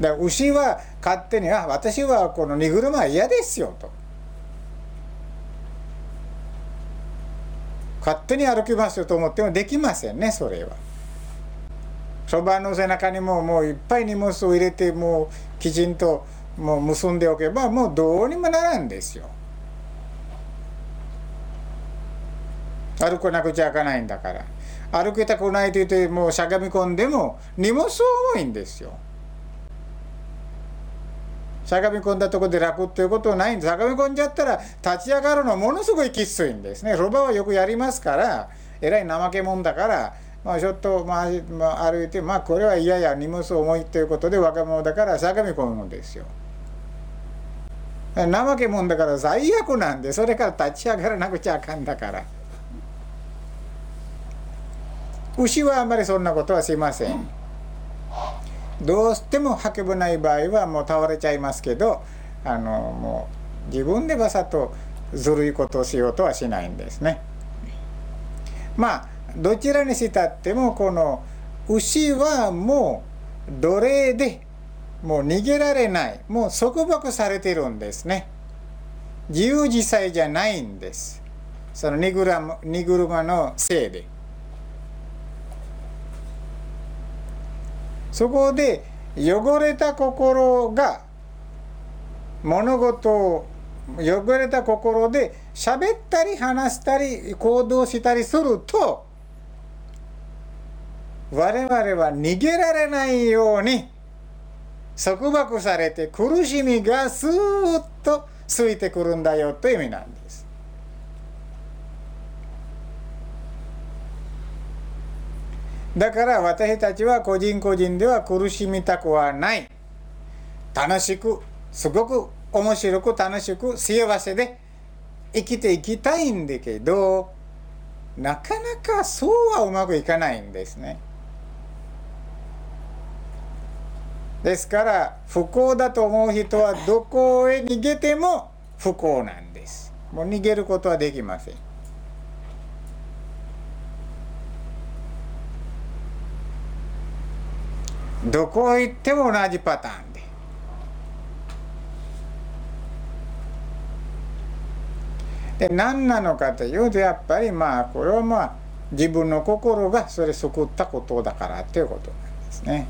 だから牛は勝手に「あ私はこの荷車は嫌ですよ」と。勝手に歩きますよと思ってもできませんねそれは。そばの背中にももういっぱい荷物を入れてもうきちんともう結んでおけばもうどうにもならんですよ。歩かなくちゃいかないんだから歩きたくないと言ってもうしゃがみ込んでも荷物重いんですよ。しゃがみ込んだとこで楽っていうことはないんですしゃがみ込んじゃったら立ち上がるのものすごいきついんですねロバはよくやりますからえらい怠け者だからまあ、ちょっと、まあ、歩いて、まあ、これは嫌や荷物重いということで若者だからしゃがみ込むんですよ。怠け者だから最悪なんでそれから立ち上がらなくちゃあかんだから牛はあんまりそんなことはしません。どうしても運べない場合はもう倒れちゃいますけどあのもう自分でわざとずるいことをしようとはしないんですね。まあどちらにしたってもこの牛はもう奴隷でもう逃げられないもう束縛されてるんですね。自由自在じゃないんです。その荷車荷車のせいで。そこで汚れた心が物事を汚れた心で喋ったり話したり行動したりすると我々は逃げられないように束縛されて苦しみがスーッとついてくるんだよという意味なんです。だから私たちは個人個人では苦しみたくはない楽しくすごく面白く楽しく幸せで生きていきたいんだけどなかなかそうはうまくいかないんですね。ですから不幸だと思う人はどこへ逃げても不幸なんです。もう逃げることはできません。どこへ行っても同じパターンで。で何なのかというとやっぱりまあこれはまあ自分の心がそれ救ったことだからということなんですね。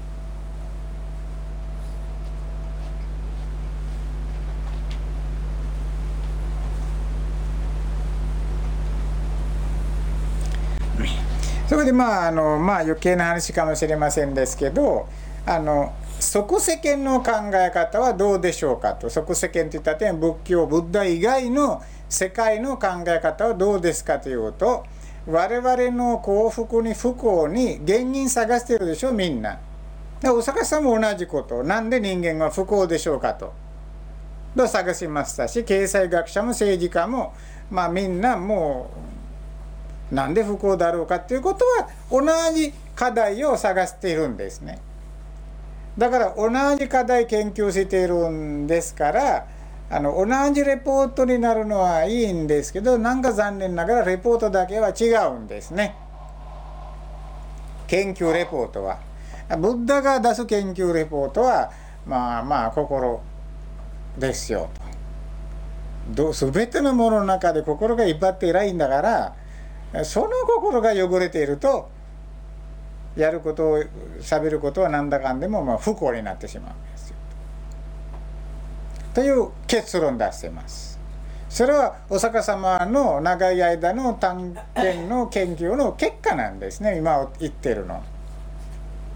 それでまああのまあ余計な話かもしれませんですけどあの即世間の考え方はどうでしょうかと即世間といった点仏教ブッダ以外の世界の考え方はどうですかというと我々の幸福に不幸に原因探してるでしょみんな。お坂さんも同じことなんで人間は不幸でしょうかと。と探しましたし経済学者も政治家もまあみんなもうなんで不幸だろうかっていうことは同じ課題を探しているんですね。だから同じ課題研究しているんですからあの同じレポートになるのはいいんですけどなんか残念ながらレポートだけは違うんですね。研究レポートは。ブッダが出す研究レポートはまあまあ心ですよと。全てのものの中で心がいっぱって偉いんだからその心が汚れているとやることを喋ることはなんだかんでもまあ不幸になってしまうんですよ。という結論出してます。それはお釈迦様の長い間の探検の研究の結果なんですね今言ってるの。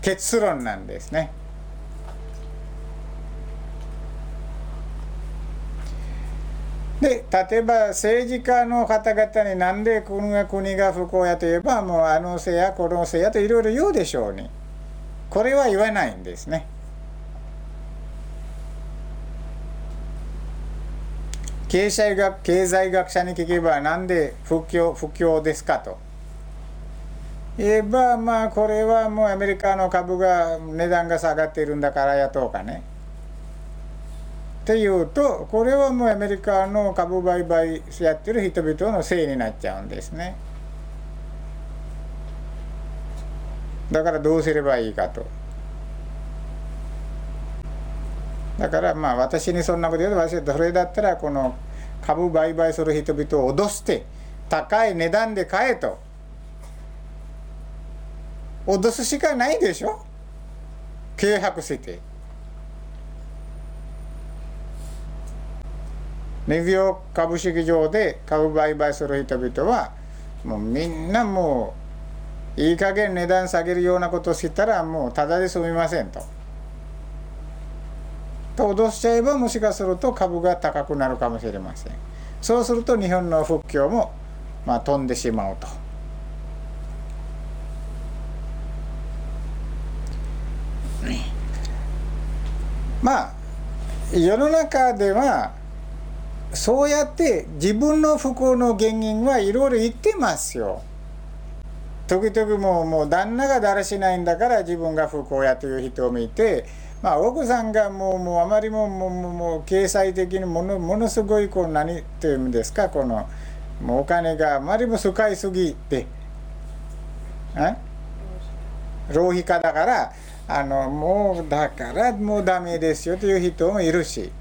結論なんですね。で例えば政治家の方々になんで国が国が不幸やといえばもうあのせいやこのせいやといろいろ言うでしょうに。これは言わないんですね。経済学経済学者に聞けばなんで不況不況ですかと。言えばまあこれはもうアメリカの株が値段が下がっているんだからやとかね。っていうとこれはもうアメリカの株売買やってる人々のせいになっちゃうんですね。だからどうすればいいかと。だからまあ私にそんなこと言うと私はそれだったらこの株売買する人々を脅して高い値段で買えと脅すしかないでしょ契約して。ニューヨーク株式場で株売買する人々はもうみんなもういい加減値段下げるようなことをしたらもうただで済みませんと。と脅しちゃえばもしかすると株が高くなるかもしれません。そうすると日本の復興もまあ飛んでしまうと。まあ世の中ではそうやって自分の不幸の原因はいろいろ言ってますよ。時々もうもう旦那がだらしないんだから自分が不幸やという人もいて、まあ、奥さんがもうもうあまりももうもう経済的にものものすごいこう何ていうんですかこのもうお金があまりも使いすぎて浪費家だからあのもうだからもうダメですよという人もいるし。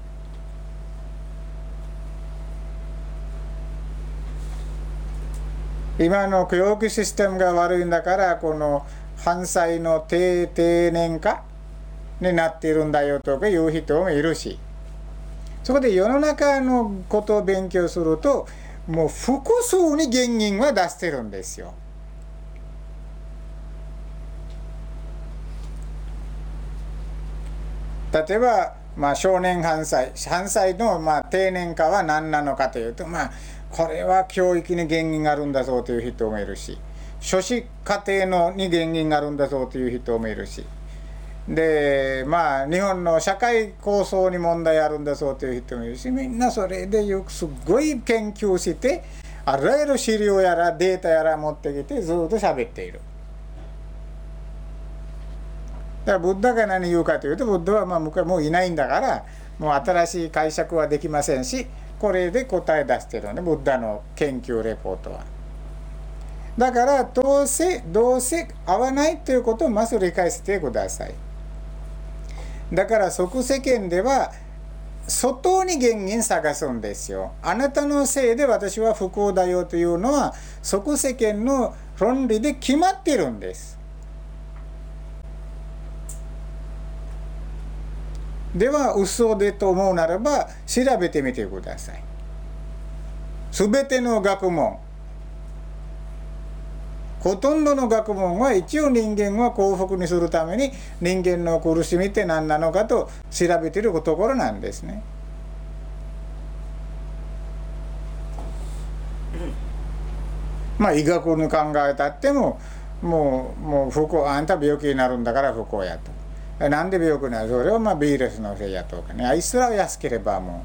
今の教育システムが悪いんだからこの犯罪の低定年化になっているんだよとかいう人もいるし。そこで世の中のことを勉強するともう複数に原因は出してるんですよ。例えば、まあ、少年犯罪。犯罪のまあ定年化は何なのかというとまあこれは教育に原因があるんだぞという人もいるし諸子家庭のに原因があるんだぞという人もいるしでまあ日本の社会構想に問題あるんだぞという人もいるしみんなそれでよくすごい研究してあらゆる資料やらデータやら持ってきてずっと喋っている。だからブッダが何言うかというとブッダはまあ昔もういないんだからもう新しい解釈はできませんしこれで答え出してるのねブッダの研究レポートは。だからどうせどうせ合わないということをまず理解してください。だから即世間では外に原因探すんですよ。あなたのせいで私は不幸だよというのは即世間の論理で決まってるんです。では嘘でと思うならば調べてみてください。すべての学問ほとんどの学問は一応人間は幸福にするために人間の苦しみって何なのかと調べているところなんですね。[LAUGHS] まあ医学に考えたってももうもう不幸あんた病気になるんだから不幸やと。なんで病気になる？それはまあビールスのせいやとかね。あいつらは安ければも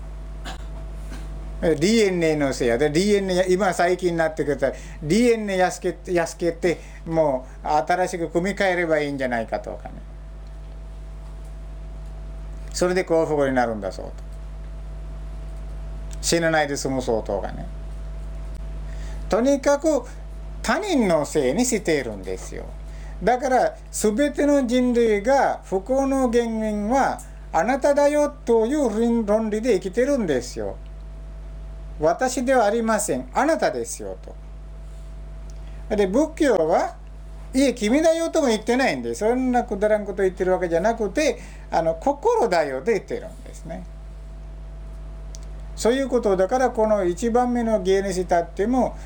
う。DNA のせいやで。DNA 今最近になってくると DNA 安け安けてもう新しく組み替えればいいんじゃないかとかね。それで幸福になるんだそうと。死なないで済むそうとかね。とにかく他人のせいにしているんですよ。だから全ての人類が不幸の原因はあなただよという論理で生きてるんですよ。私ではありません。あなたですよと。で仏教はいえ君だよとも言ってないんでそんなくだらんこと言ってるわけじゃなくてあの心だよで言ってるんですね。そういうことだからこの1番目の芸にしたっても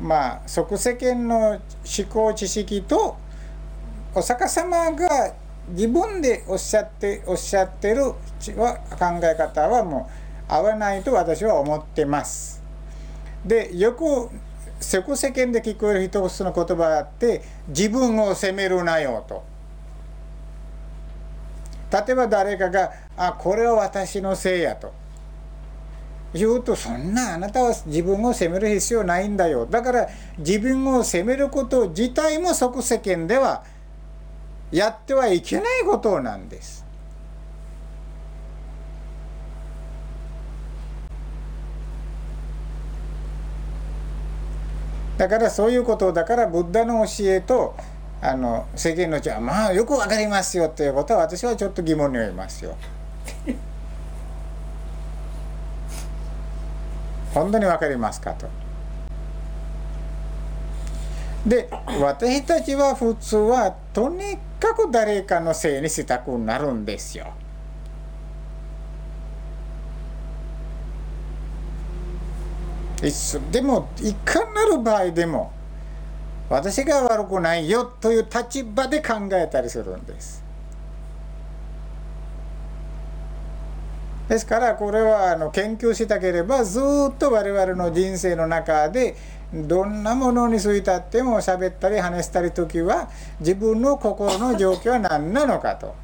まあ即世間の思考知識とお釈迦様が自分でおっしゃっておっしゃってる考え方はもう合わないと私は思ってます。でよく世間で聞こえる一つの言葉があって自分を責めるなよと。例えば誰かが「あこれは私のせいや」と言うとそんなあなたは自分を責める必要ないんだよだから自分を責めること自体も即世間ではやってはいけないことなんです。だからそういうことだからブッダの教えとあの世間のうちはまあよく分かりますよということは私はちょっと疑問に思いますよ。本当に分かりますかと。で私たちは普通はとにかく誰かのせいにしたくなるんですよ。でもいかなる場合でも私が悪くないよという立場で考えたりするんです。ですからこれはあの研究したければずっと我々の人生の中でどんなものについたっても喋ったり話したり時は自分の心の状況は何なのかと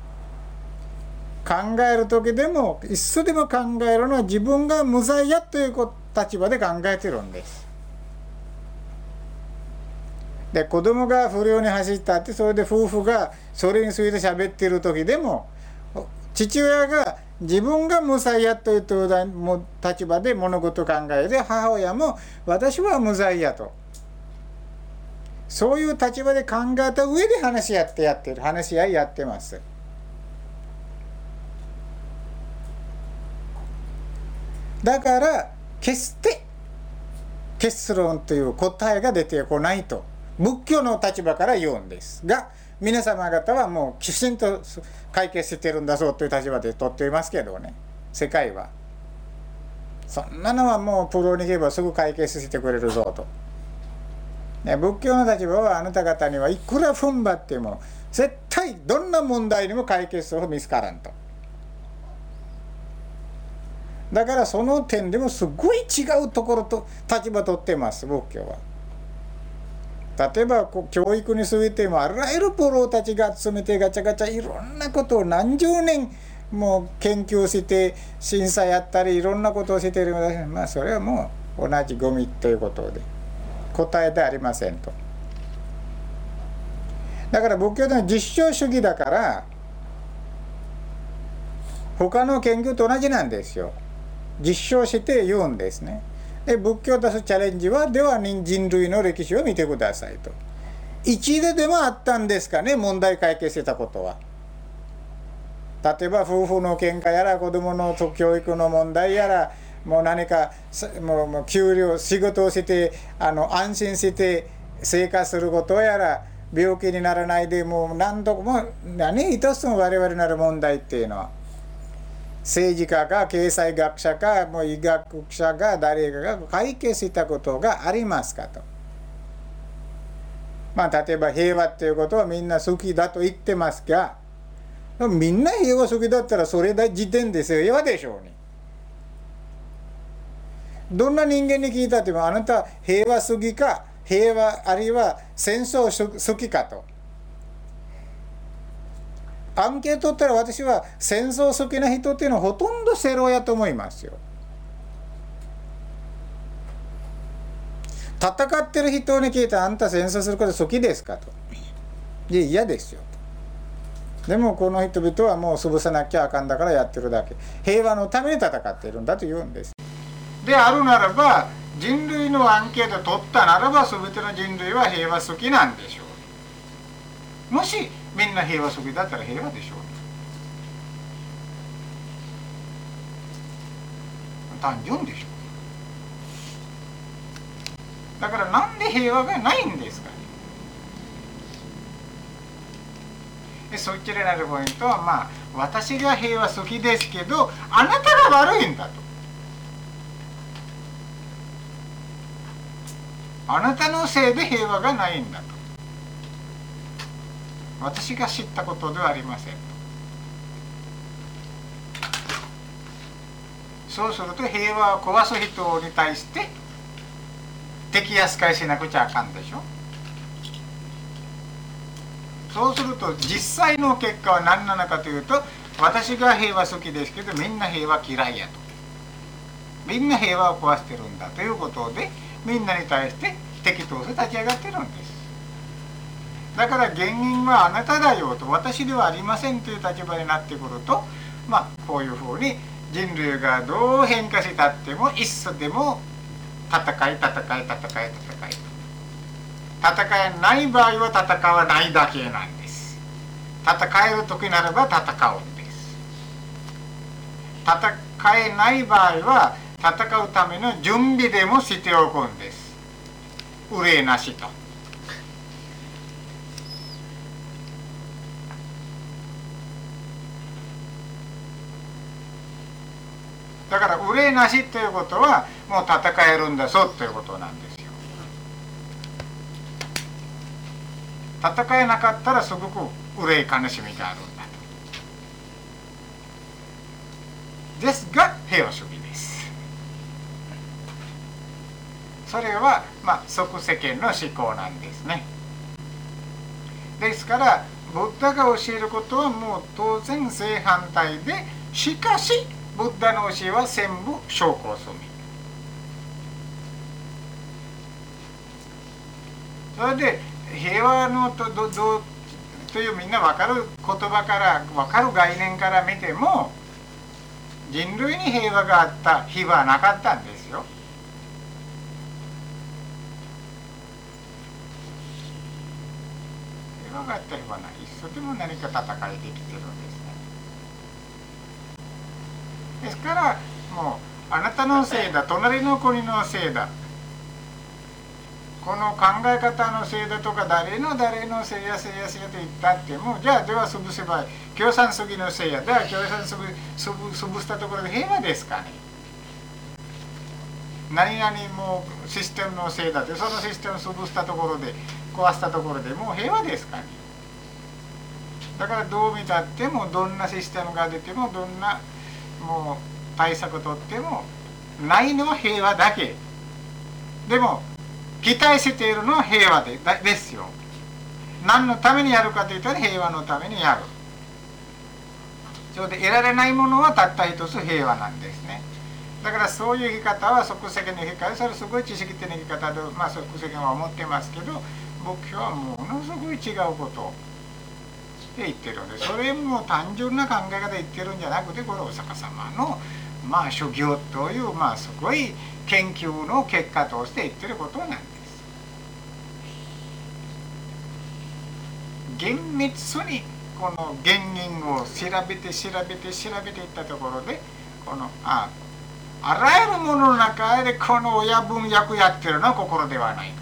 考える時でもいつでも考えるのは自分が無罪やという立場で考えてるんです。で子供が不良に走ったってそれで夫婦がそれについて喋ってる時でも父親が自分が無罪やという立場で物事を考えて母親も私は無罪やと。そういう立場で考えた上で話し合ってやってる。話し合いやってます。だから決して結論という答えが出てこないと。仏教の立場から言うんですが皆様方はもうきちんと解決してるんだぞという立場で取っていますけどね世界は。そんなのはもうプロに行けばすぐ解決してくれるぞと、ね、仏教の立場はあなた方にはいくら踏ん張っても絶対どんな問題にも解決を見つからんと。だからその点でもすごい違うところと立場取ってます仏教は。例えばこう教育についてもあらゆるプロたちが集めてガチャガチャいろんなことを何十年もう研究して審査やったりいろんなことをしているのでまあそれはもう同じゴミということで答えでありませんと。だから仏教では実証主義だから他の研究と同じなんですよ。実証して言うんですね。で仏教を出すチャレンジはでは人類の歴史を見てくださいと。一度でもあったんですかね問題解決してたことは。例えば夫婦の喧嘩やら子供の教育の問題やらもう何かもう給料仕事をしてあの安心して生活することやら病気にならないでもう何度も何一つも我々なる問題っていうのは政治家か経済学者かもう医学者が誰かが解決したことがありますかと。まあ例えば平和っていうことはみんな好きだと言ってますがみんな平和好きだったらそれだ時点で平和でしょうね。どんな人間に聞いたってもあなた平和好きか平和あるいは戦争好きかと。アンケート取ったら私は戦争好きな人っていうのはほとんどセロやと思いますよ。戦ってる人に聞いたあんた戦争すること好きですかと。いや嫌ですよ。でもこの人々はもう潰さなきゃあかんだからやってるだけ。平和のために戦っているんだと言うんです。であるならば人類のアンケート取ったならば全ての人類は平和好きなんでしょう。もしみんな平和好きだったら平和でしょう。単純でしょう。だからなんで平和がないんですかそっちらなるポイントはまあ私が平和好きですけどあなたが悪いんだと。あなたのせいで平和がないんだと。私が知ったことではありません。そうすると平和を壊す人に対して敵扱いしなくちゃあかんでしょ。そうすると実際の結果は何なのかというと私が平和好きですけどみんな平和嫌いやと。みんな平和を壊してるんだということでみんなに対して敵として立ち上がってるんです。だから原因はあなただよと私ではありませんという立場になってくるとまあこういうふうに人類がどう変化したってもいっそでも戦い戦い戦い戦い戦い。戦えない場合は戦わないだけなんです。戦える時ならば戦うんです。戦えない場合は戦うための準備でもしておくんです。憂いなしと。だから憂いなしということはもう戦えるんだぞということなんですよ。戦えなかったらすごく憂い悲しみがあるんだと。ですが平和主義です。それはまあ即世間の思考なんですね。ですからブッダが教えることはもう当然正反対でしかしブッダの教えは全部証拠済みそれで平和のとどどというみんな分かる言葉から分かる概念から見ても人類に平和があった日はなかったんですよ。平和があった日はない。それでも何か戦いできてるんです。からもうあなたのせいだ隣の国のせいだ。この考え方のせいだとか誰の誰のせいやせいやせいやと言ったってもじゃあでは潰せば共産主義のせいや。では共産主義潰したところで平和ですかね。何々もシステムのせいだ。ってそのシステム潰したところで壊したところでもう平和ですかね。だからどう見たってもどんなシステムが出てもどんなもう対策とってもないのは平和だけ。でも期待しているのは平和でですよ。何のためにやるかといったら平和のためにやる。それで得られないものはたった一つ平和なんですね。だからそういう生き方は即席の生き方それすごい知識的な生き方でまあ即席は思ってますけど僕はものすごい違うこと。って言ってるんでそれも単純な考え方で言ってるんじゃなくてこれお釈迦様のまあ修行というまあすごい研究の結果として言ってることなんです。厳密にこの原因を調べて調べて調べていったところでこのああらゆるものの中でこの親分役やってるのは心ではないか。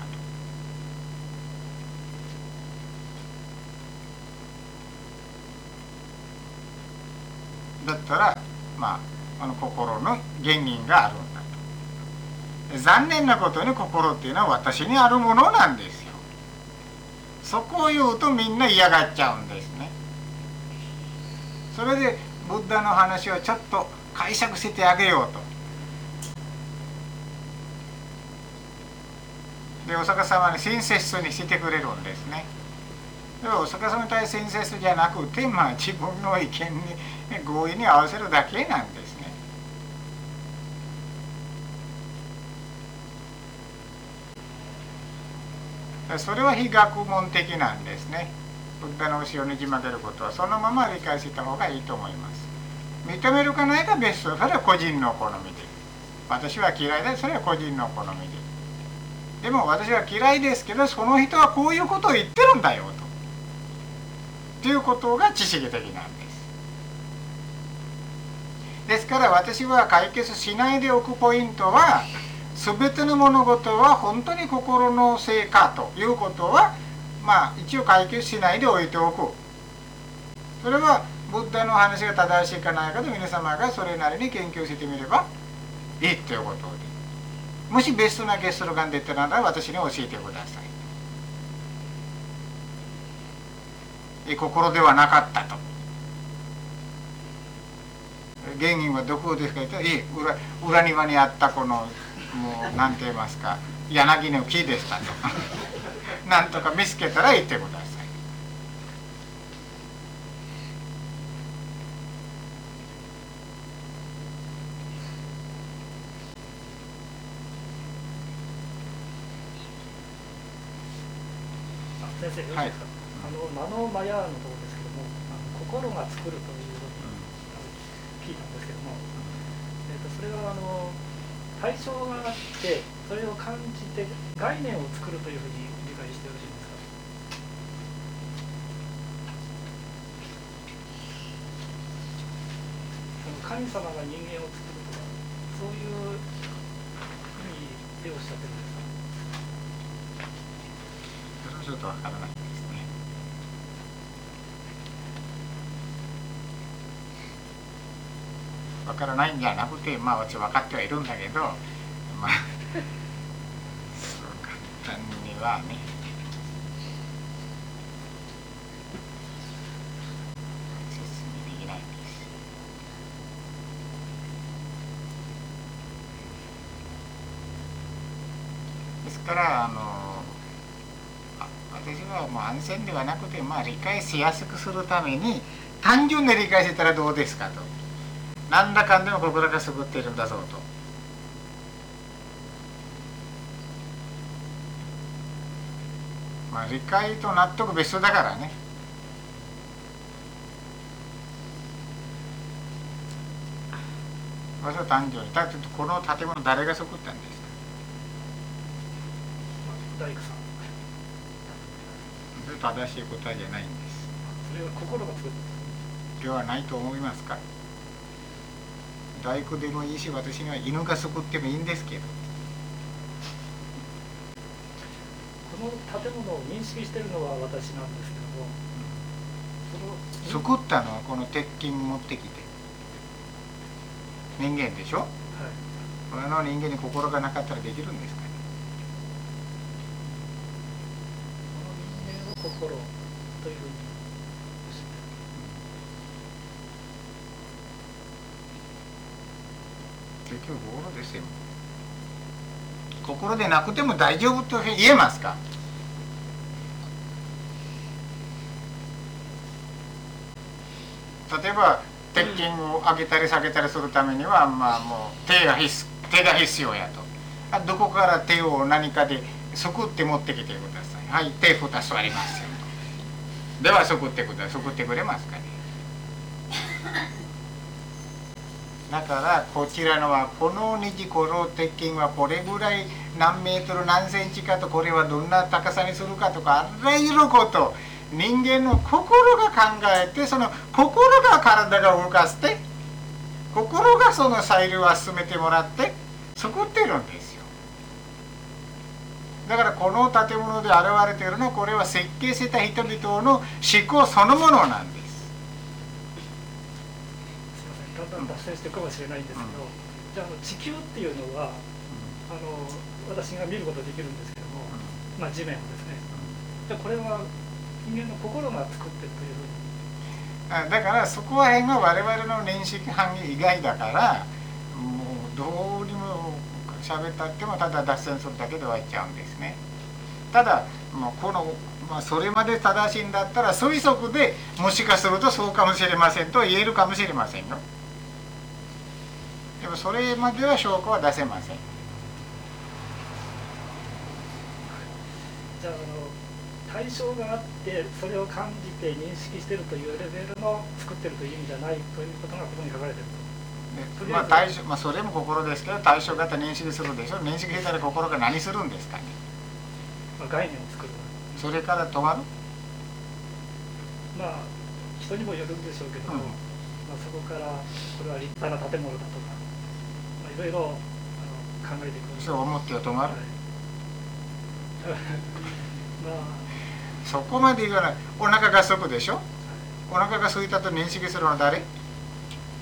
だったらまああの心の原因があるんだと。残念なことに心っていうのは私にあるものなんですよ。そこを言うとみんな嫌がっちゃうんですね。それでブッダの話をちょっと解釈してあげようと。でお釈迦様に親切にしてくれるんですね。でもお釈迦様に対して親切じゃなくて、まあ、自分の意見に合意に合わせるだけなんですね。それは非学問的なんですね。ブッダの教えをねじ曲げることはそのまま理解した方がいいと思います。認めるかないか別荘それは個人の好みで。私は嫌いだそれは個人の好みで。でも私は嫌いですけどその人はこういうことを言ってるんだよと。ということが知識的なんです。ですから私は解決しないでおくポイントは全ての物事は本当に心のせいかということはまあ一応解決しないでおいておく。それはブッダの話が正しいかないかと皆様がそれなりに研究してみればいいということで。もしベストな結論が出たなら私に教えてください。心ではなかったと。原因はどこですか言ったらいい裏裏庭にあったこのもう何て言いますか柳の木でしたと。[LAUGHS] なんとか見つけたら言ってください。先生、はい、あのマノマヤーのところですけどもあの心が作るというのに、聞いたんですけども、えーと、それはあの対象があってそれを感じて概念を作るというふうに理解してよろしいですか神様が人間を作るとかそういうふうにでおっしゃってるんですかちょっとわからないですね。わからないんじゃなくてまあ私分かってはいるんだけどまあそう簡単にはねできないです。ですからあの私はもう安全ではなくて、まあ、理解しやすくするために単純で理解してたらどうですかと何らかんでも心が救っているんだぞと。まあ、理解と納得別だからね。私は単純にだってこの建物誰が作ったんですか？大工さん。正しい答えじゃないんです。それは心が作るではないと思いますか？大工でもいいし私には犬が救ってもいいんですけど。この建物を認識してるのは私なんですけども、うん、その救ったのはこの鉄筋持ってきて。人間でしょ、はい、この人間に心がなかったらできるんですか心というふうに結局心ですよ。心でなくても大丈夫と言えますか？例えば鉄筋を上げたり下げたりするためにはまあもう手が必手が必要やと。どこから手を何かですくって持ってきてください。はい手2つありますよ。ではそくってくだそくってくれますかね？だからこちらのはこの二次この鉄筋はこれぐらい何メートル何センチかとこれはどんな高さにするかとかあらゆること人間の心が考えてその心が体が動かして心がその裁量を進めてもらって作ってるんですよだからこの建物で現れているのはこれは設計した人々の思考そのものなんです。すみませんだん脱線していくかもしれないんですけど、うん、じゃああの地球っていうのは、うん、あの私が見ることができるんですけども、まあ、地面をですね。じゃこれは人間の心が作ってるというふうに。あだからそこら辺が我々の認識範囲以外だからもうどうにも喋ったってもただ脱線するだけで終わっちゃうんですね。ただもうこの、まあ、それまで正しいんだったら推測でもしかするとそうかもしれませんと言えるかもしれませんよでもそれまでは証拠は出せません。じゃああの対象があってそれを感じて認識してるというレベルの作ってるという意味じゃないということがここに書かれてると。でまあ対象まあ、それも心ですけど対象型認識するでしょ。認識したら心が何するんですかね。まあ、概念を作る。それから止まる？まあ人にもよるんでしょうけども、うん。まあ、そこからこれは立派な建物だとか、ろいろあの考えていくそう思っては止まるはい。[LAUGHS] まあ。そこまで言わない。お腹が空くでしょ？お腹が空いたと認識するのは誰？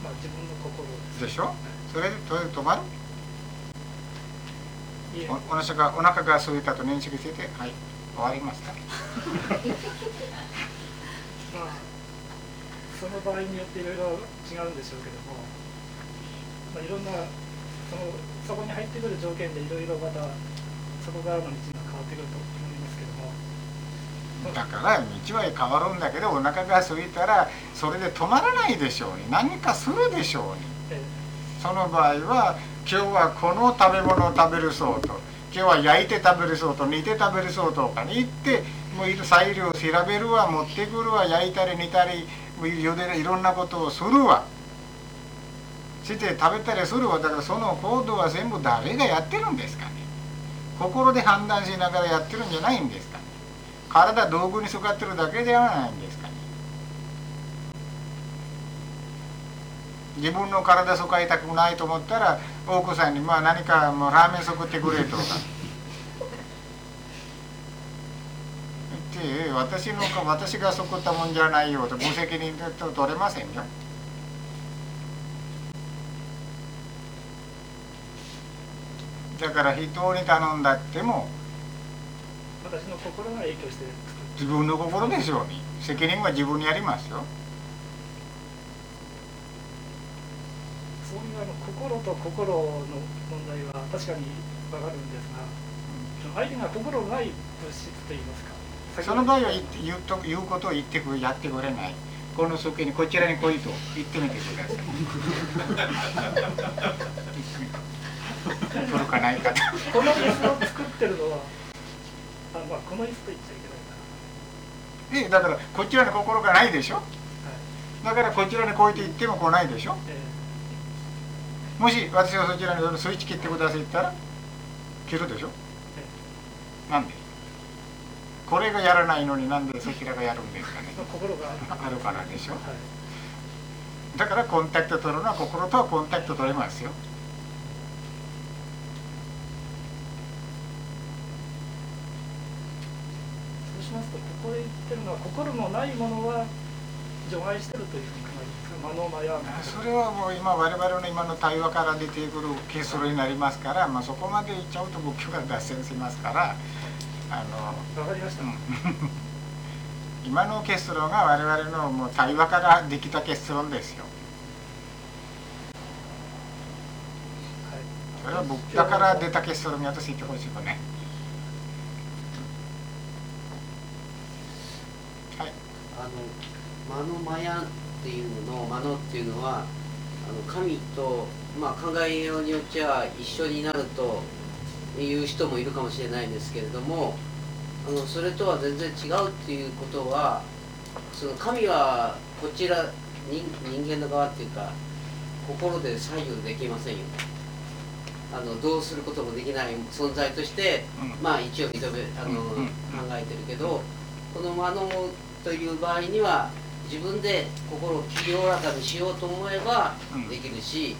まあ、自分の心。でしょ？それでそれで止まる？おお腹がお腹が空いたと認識しててはい終わりました。[LAUGHS] まあその場合によっていろいろ違うんでしょうけども、まあ、いろんなそのそこに入ってくる条件でいろいろまたそこからの道が変わってくると思いますけども。だから道は変わるんだけどお腹が空いたらそれで止まらないでしょうに。何かするでしょうに。えその場合は今日はこの食べ物を食べるそうと。今日は焼いて食べるそうと煮て食べるそうとかに行ってもう材料を調べるわ持ってくるわ焼いたり煮たり茹でるいろんなことをするわして食べたりするわだからその行動は全部誰がやってるんですかね。心で判断しながらやってるんじゃないんですかね。体道具に使ってるだけではないんですかね。自分の体使いたくないと思ったら大奥さんにまあ何かもうラーメン作ってくれとか。[LAUGHS] って私の私が作ったもんじゃないよと無責任だと取れませんよ。だから人に頼んだっても私の心が影響して自分の心でしょうに。責任は自分にありますよ。そういうあの心と心の問題は確かに分かるんですがその相手が心のない物質といいますかその場合は言って言うと言うことを言ってくやってくれない。この時にこちらに来いと言ってみてください [LAUGHS] [LAUGHS] 来るかないかと。この椅子を作ってるのはあ、まあ、この椅子と言っちゃいけないかえだからこちらに心がないでしょ？な、はい。だからこちらに来いと言っても来ないでしょ？えもし私がそちらにスイッチ切ってくださいって言ったら切るでしょ？なんで？これがやらないのになんでそちらがやるんですかね？[LAUGHS] 心が。あるあるからでしょ？はい。だからコンタクト取るのは心とはコンタクト取れますよそうしますとここで言ってるのは心のないものは除外してるというふうに考えそれはもう今我々の今の対話から出てくる結論になりますから、まあ、そこまでいっちゃうと仏教が脱線しますからあの、わかりました、うん。[LAUGHS] 今の結論が我々のもう対話からできた結論ですよ。はい。それは仏教から出た結論に私言ってほしいよねはいあの魔のマヤっていうのの魔のっていうのはあの神と、まあ、考えようによっちゃ一緒になるという人もいるかもしれないんですけれどもあのそれとは全然違うっていうことはその神はこちら人人間の側っていうか心で左右できませんよ。あのどうすることもできない存在としてうん。まあ一応認めあの、考えてるけどこの魔のという場合には自分で心を清らかにしようと思えばうん。できるし、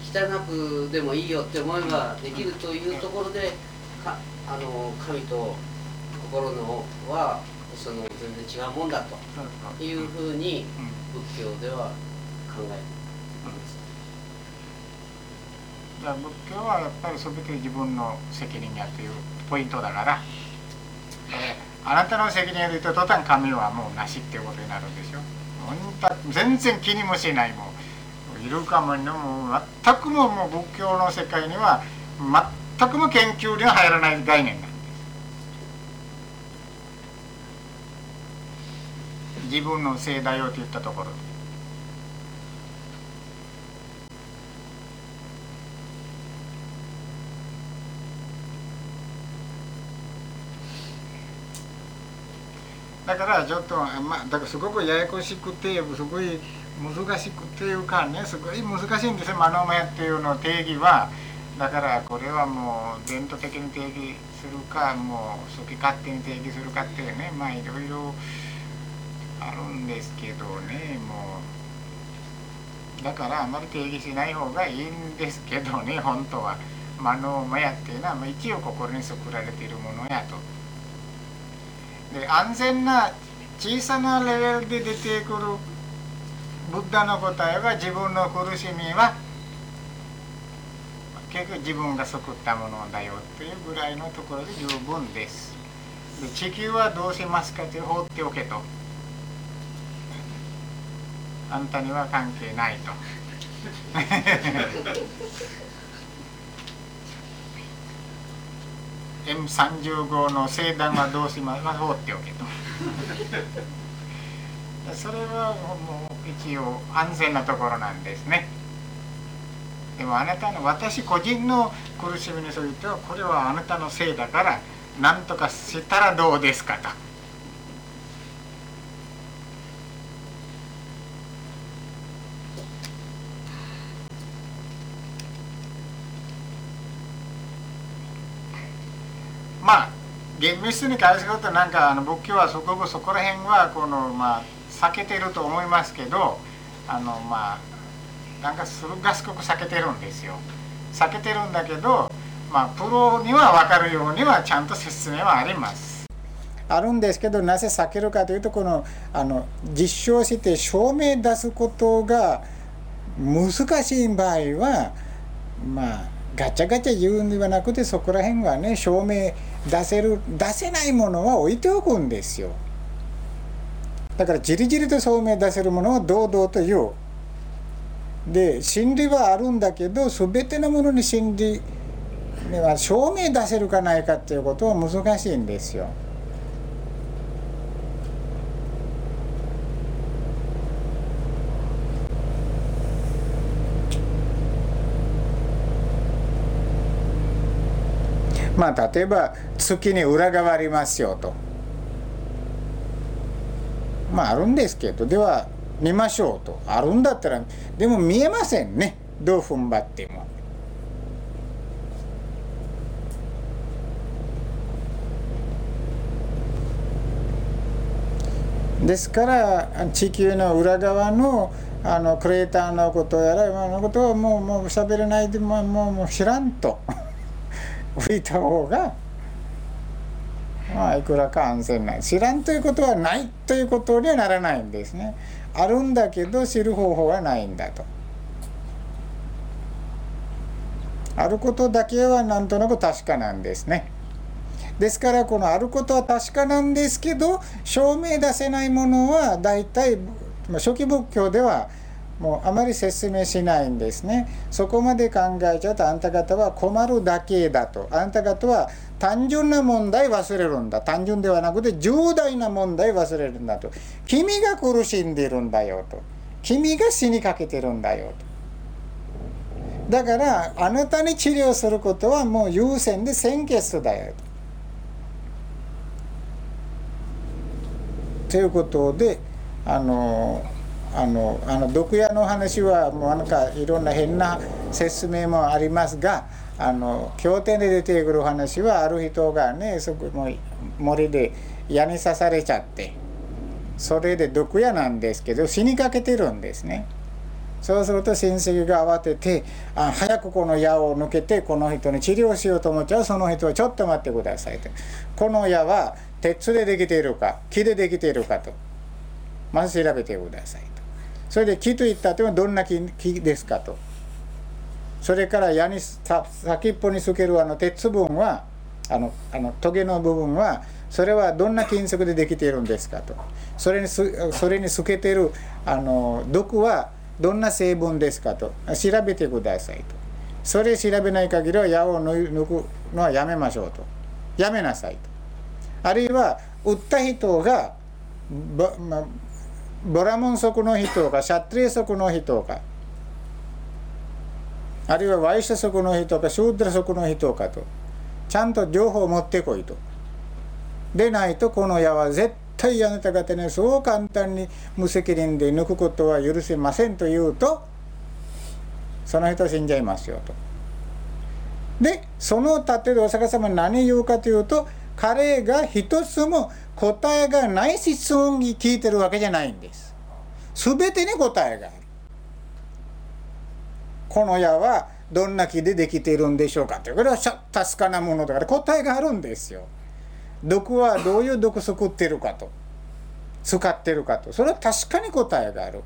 汚くでもいいよって思えばできるというところでかあの神と心のはその全然違うもんだというふうにうん。仏教では考えています。じゃあ仏教はやっぱり全て自分の責任やというポイントだから、えーあなたの責任を言うと途端神はもうなしっていうことになるんでしょ。全然気にもしないもういるかものもう全くももう仏教の世界には全くも研究には入らない概念なんです。自分のせいだよと言ったところで。だからちょっとまあだからすごくややこしくてすごい難しくていうかねすごい難しいんですよ「マノメ」っていうの定義はだからこれはもう伝統的に定義するかもう好き勝手に定義するかっていうねまあいろいろあるんですけどねもうだからあまり定義しない方がいいんですけどね本当は。マノーマヤっていうのは一応心に作られているものやと。で安全な小さなレベルで出てくるブッダの答えは自分の苦しみは結局自分が救ったものだよというぐらいのところで十分です。で地球はどうしますかという放っておけと。あんたには関係ないと。M35 の星団はどうしますか放っておけと [LAUGHS] それはもう一応安全なところなんですねでもあなたの私個人の苦しみについてはこれはあなたのせいだから何とかしたらどうですかと。まあ厳密に返すことなんかあの仏教はそこそこら辺はこの、まあ、避けてると思いますけどあのまあなんかすがすごく避けてるんですよ。避けてるんだけど、まあ、プロには分かるようにはちゃんと説明はあります。あるんですけどなぜ避けるかというとこのあの実証して証明出すことが難しい場合はまあガチャガチャ言うんではなくてそこら辺はね証明出せる出せないものは置いておくんですよ。だからじりじりと証明出せるものは堂々と言う。で真理はあるんだけど全てのものに真理では証明出せるかないかっていうことは難しいんですよ。まあ例えば月に裏側ありますよとまああるんですけどでは見ましょうとあるんだったらでも見えませんねどう踏ん張っても。ですから地球の裏側のあのクレーターのことやら今のことはもうもう喋れないでもうもう知らんと。[LAUGHS] 拭いた方がまあいくらか安全ない知らんということはないということにはならないんですね。あるんだけど知る方法はないんだと。あることだけはなんとなく確かなんですね。ですからこのあることは確かなんですけど証明出せないものは大体初期仏教ではもうあまり説明しないんですね。そこまで考えちゃうとあんた方は困るだけだと。あんた方は単純な問題忘れるんだ。単純ではなくて重大な問題忘れるんだと。君が苦しんでるんだよと。君が死にかけてるんだよと。だからあなたに治療することはもう優先で先決だよと。ということであのあのあの毒屋の話はもうなんかいろんな変な説明もありますがあの経典で出てくる話はある人がねそこも森で矢に刺されちゃってそれで毒矢なんですけど死にかけてるんですね。そうすると親戚が慌ててあ早くこの矢を抜けてこの人に治療しようと思っちゃう。その人はちょっと待ってくださいと。この矢は鉄でできているか木でできているかと。まず調べてください。それで木といったってはどんな木ですかと。それから矢に先っぽにつけるあの鉄分はあのあのトゲの部分はそれはどんな金属でできているんですかと。それにそれに透けてるあの毒はどんな成分ですかと。調べてくださいと。それ調べない限りは矢を抜くのはやめましょうと。やめなさいと。あるいは売った人が,、ボラモン族の人かシャトリー族の人かあるいはワイシャ族の人かシュードラ族の人かとちゃんと情報を持ってこいとでないとこの矢は絶対あなた方にそう簡単に無責任で抜くことは許せませんと言うとその人死んじゃいますよと。でその立てでお釈迦様何言うかというと彼が一つも答えがない質問に聞いてるわけじゃないんです。すべてに答えがある。この矢はどんな木でできているんでしょうかというこれは確かなものだから答えがあるんですよ。毒はどういう毒作ってるかと使ってるかとそれは確かに答えがある。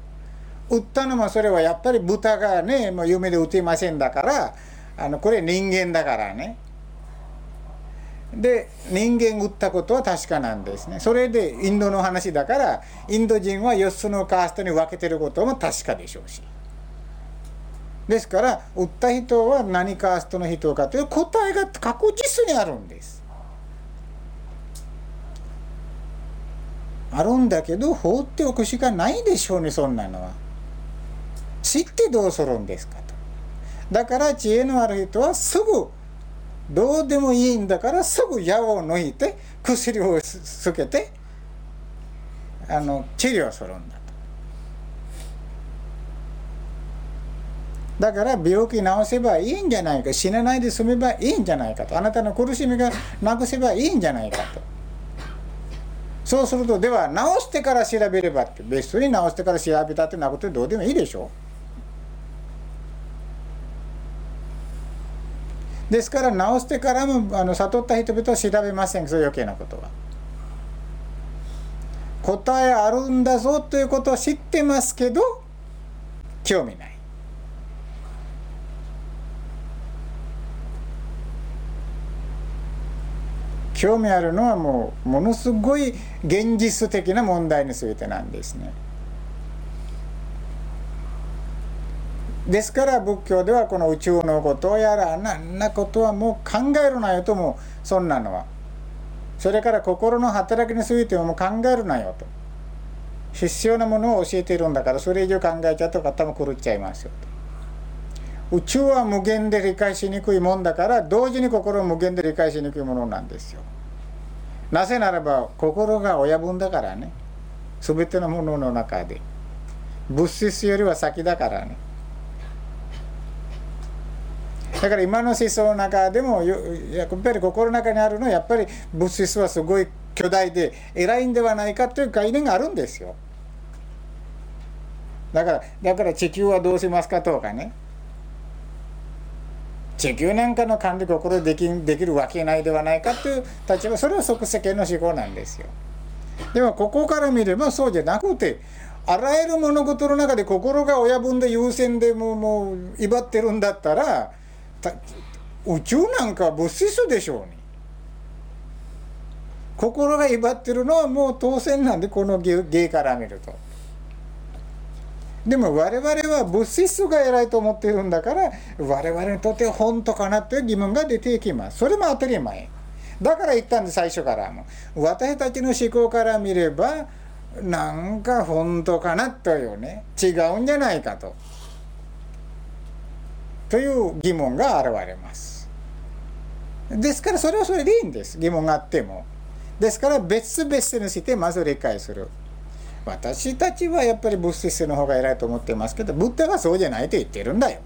売ったのもそれはやっぱり豚がねもう夢で打てませんだからあのこれ人間だからねで人間売ったことは確かなんですね。それでインドの話だからインド人は4つのカーストに分けてることも確かでしょうし。ですから売った人は何カーストの人かという答えが確実にあるんです。あるんだけど放っておくしかないでしょうねそんなのは。知ってどうするんですかと。だから知恵のある人はすぐどうでもいいんだからすぐ矢を抜いて薬をつけてあの治療するんだと。だから病気治せばいいんじゃないか死なないで済めばいいんじゃないかと。あなたの苦しみがなくせばいいんじゃないかと。そうするとでは治してから調べればって別に治してから調べたってなことどうでもいいでしょう。ですから治してからもあの悟った人々は調べませんそう余計なことは。答えあるんだぞということを知ってますけど興味ない。興味あるのはもうものすごい現実的な問題についてなんですね。ですから仏教ではこの宇宙のことやらあんなことはもう考えるなよともそんなのは。それから心の働きについても考えるなよと。必要なものを教えているんだからそれ以上考えちゃうと頭狂っちゃいますよと。宇宙は無限で理解しにくいもんだから同時に心を無限で理解しにくいものなんですよ。なぜならば心が親分だからね。全てのものの中で。物質よりは先だからね。だから今の思想の中でもやっぱり心の中にあるのはやっぱり物質はすごい巨大で偉いんではないかという概念があるんですよ。だからだから地球はどうしますかとかね地球なんかの管理心できできるわけないではないかという立場それは即世間の思考なんですよ。でもここから見ればそうじゃなくてあらゆる物事の中で心が親分で優先でもうもう威張ってるんだったら宇宙なんか物質でしょうね。心が威張ってるのはもう当然なんでこの芸から見ると。でも我々は物質が偉いと思っているんだから我々にとって本当かなという疑問が出てきます。それも当たり前。だから言ったんで最初からも。私たちの思考から見ればなんか本当かなというね違うんじゃないかと。という疑問が現れます。ですからそれはそれでいいんです。疑問があっても。ですから別々にしてまず理解する。私たちはやっぱり物質の方が偉いと思ってますけど、ブッダがそうじゃないと言ってるんだよ。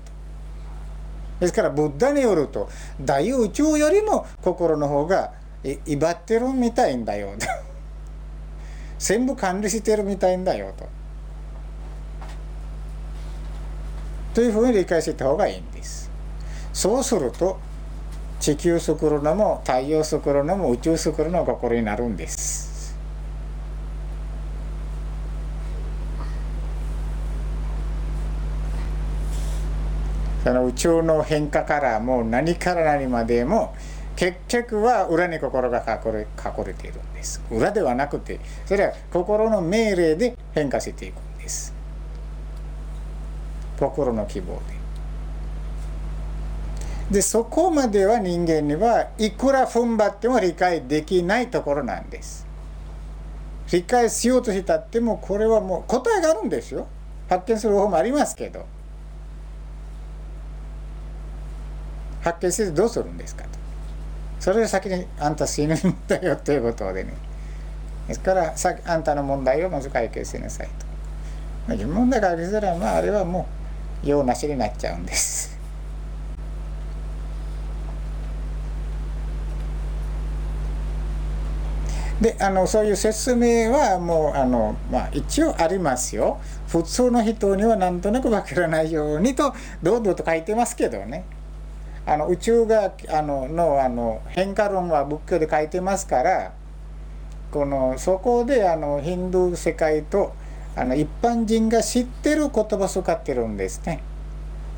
ですからブッダによると大宇宙よりも心の方が威張ってるみたいんだよと。[LAUGHS] 全部管理してるみたいんだよと。というふうに理解していた方がいいんです。そうすると地球作るのも太陽作るのも宇宙作るの心になるんです。その宇宙の変化からもう何から何までも結局は裏に心が隠れ隠れているんです裏ではなくてそれは心の命令で変化していくんです心の希望で。でそこまでは人間にはいくら踏ん張っても理解できないところなんです。理解しようとしたってもこれはもう答えがあるんですよ。発見する方法もありますけど。発見せずどうするんですかと。それで先にあんた死ぬんだよということでね。ですからさあんたの問題をまず解決しなさいと。自分問題解決したらまああれはもう用なしになっちゃうんです。であのそういう説明はもうあの、まあ、一応ありますよ。普通の人にはなんとなく分からないようにと堂々と書いてますけどね。あの宇宙があののあの変化論は仏教で書いてますからこのそこであのヒンドゥー世界とあの一般人が知ってる言葉を使ってるんですね。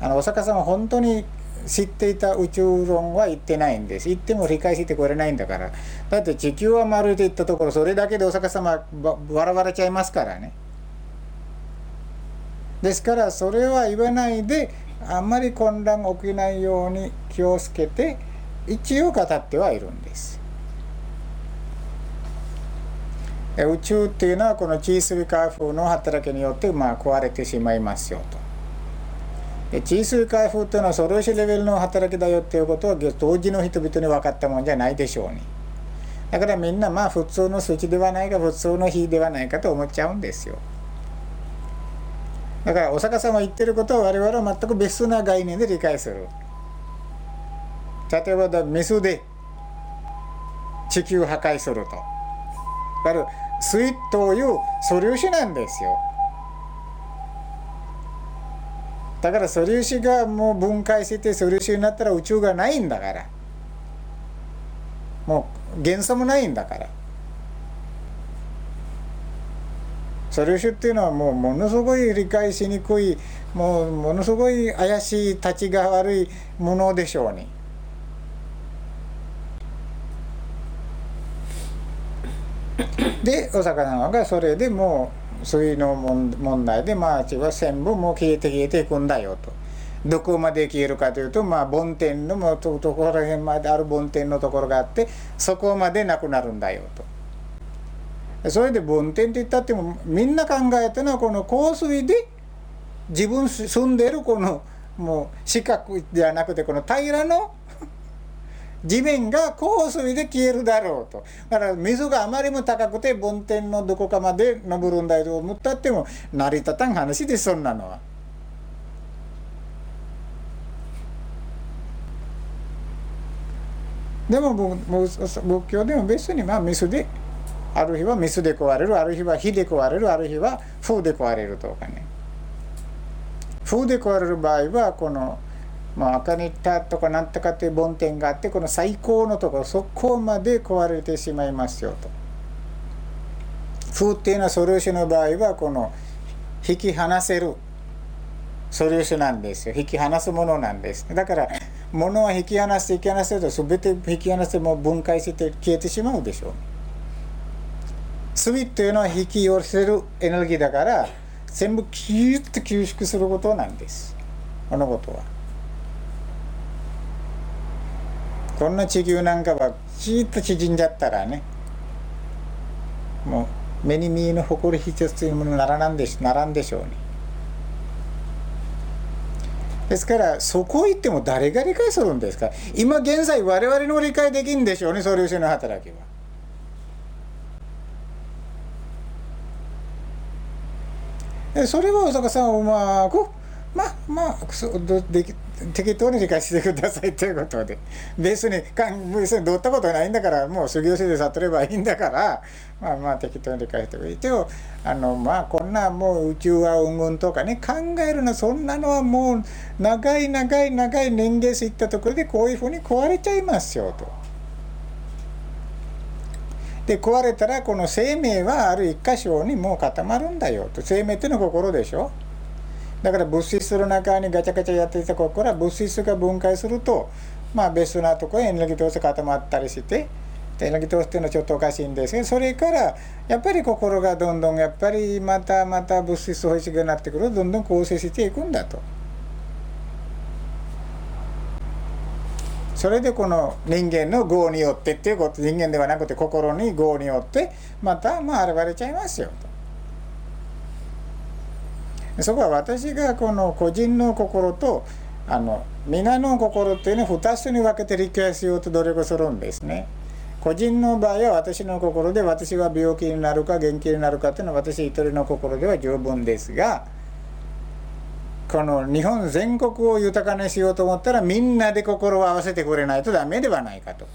あのお釈迦様は本当に知っていた宇宙論は言ってないんです。言っても理解してくれないんだから。だって地球は丸いと言ったところそれだけでお釈迦様笑われちゃいますからね。ですからそれは言わないであんまり混乱起きないように気をつけて一応語ってはいるんです。宇宙っていうのはこの小さいカーフの働きによってまあ壊れてしまいますよと。小数回復というのはそれレベルの働きだよっていうことは当時の人々に分かったもんじゃないでしょうに。だからみんなまあ普通の数値ではないか普通の比ではないかと思っちゃうんですよ。だからお釈迦様言ってることは我々は全く別な概念で理解する。例えばメスで地球破壊すると。だからスイッという素粒子なんですよ。だから素粒子がもう分解してて素粒子になったら宇宙がないんだから。もう元素もないんだから。素粒子っていうのはもうものすごい理解しにくいもうものすごい怪しい立ちが悪いものでしょうに。でお魚がそれでもう水の問題でまあは全部もう消えて消えていくんだよと。どこまで消えるかというとまあ梵天のもとところら辺まである梵天のところがあってそこまでなくなるんだよと。それで梵天って言ったってもみんな考えたのはこの香水で自分住んでるこのもう四角ではなくてこの平らの地面が香水で消えるだろうとだから水があまりも高くて梵天のどこかまで登るんだと思ったっても成り立たん話でそんなのは。でも仏教でも別にまあ水である日は水で壊れるある日は火で壊れるある日は風で壊れるとかね風で壊れる場合はこのまあ、赤ニッタとかなんとかっていう梵天があってこの最高のところそこまで壊れてしまいますよと。風っていうのは素粒子の場合はこの引き離せる素粒子なんですよ引き離すものなんですだから物は引き離して引き離せると全て引き離しても分解して消えてしまうでしょう炭っていうのは引き寄せるエネルギーだから全部キュッと吸縮することなんですこのことは。こんな地球なんかはじっと縮んじゃったらねもう目に見えぬ誇り一つというものならなんでしならんでしょうにですからそこ行っても誰が理解するんですか？今現在我々の理解できんでしょうね素粒子の働きは。それは大阪さんはうまくまあまあ適当に理解してくださいということで別に別にどったことないんだからもう修行して悟ればいいんだからまあまあ適当に理解してくれてよあのまあこんなもう宇宙はうんうんとかね考えるのそんなのはもう長い長い長い年月いったところでこういうふうに壊れちゃいますよと。で壊れたらこの生命はある一箇所にもう固まるんだよと生命っていうのは心でしょ。だから物質の中にガチャガチャやっていたここから物質が分解するとまあ別なところにエネルギー通して固まったりしてエネルギー通してのちょっとおかしいんですけどそれからやっぱり心がどんどんやっぱりまたまた物質欲しくなってくるどんどん構成していくんだと。それでこの人間の業によってっていうこと人間ではなくて心に業によってまたまあ現れちゃいますよと。そこは私がこの個人の心とあの皆の心っていうのを2つに分けて理解しようと努力するんですね。個人の場合は私の心で私が病気になるか元気になるかっていうのは私一人の心では十分ですがこの日本全国を豊かにしようと思ったらみんなで心を合わせてくれないとダメではないかと。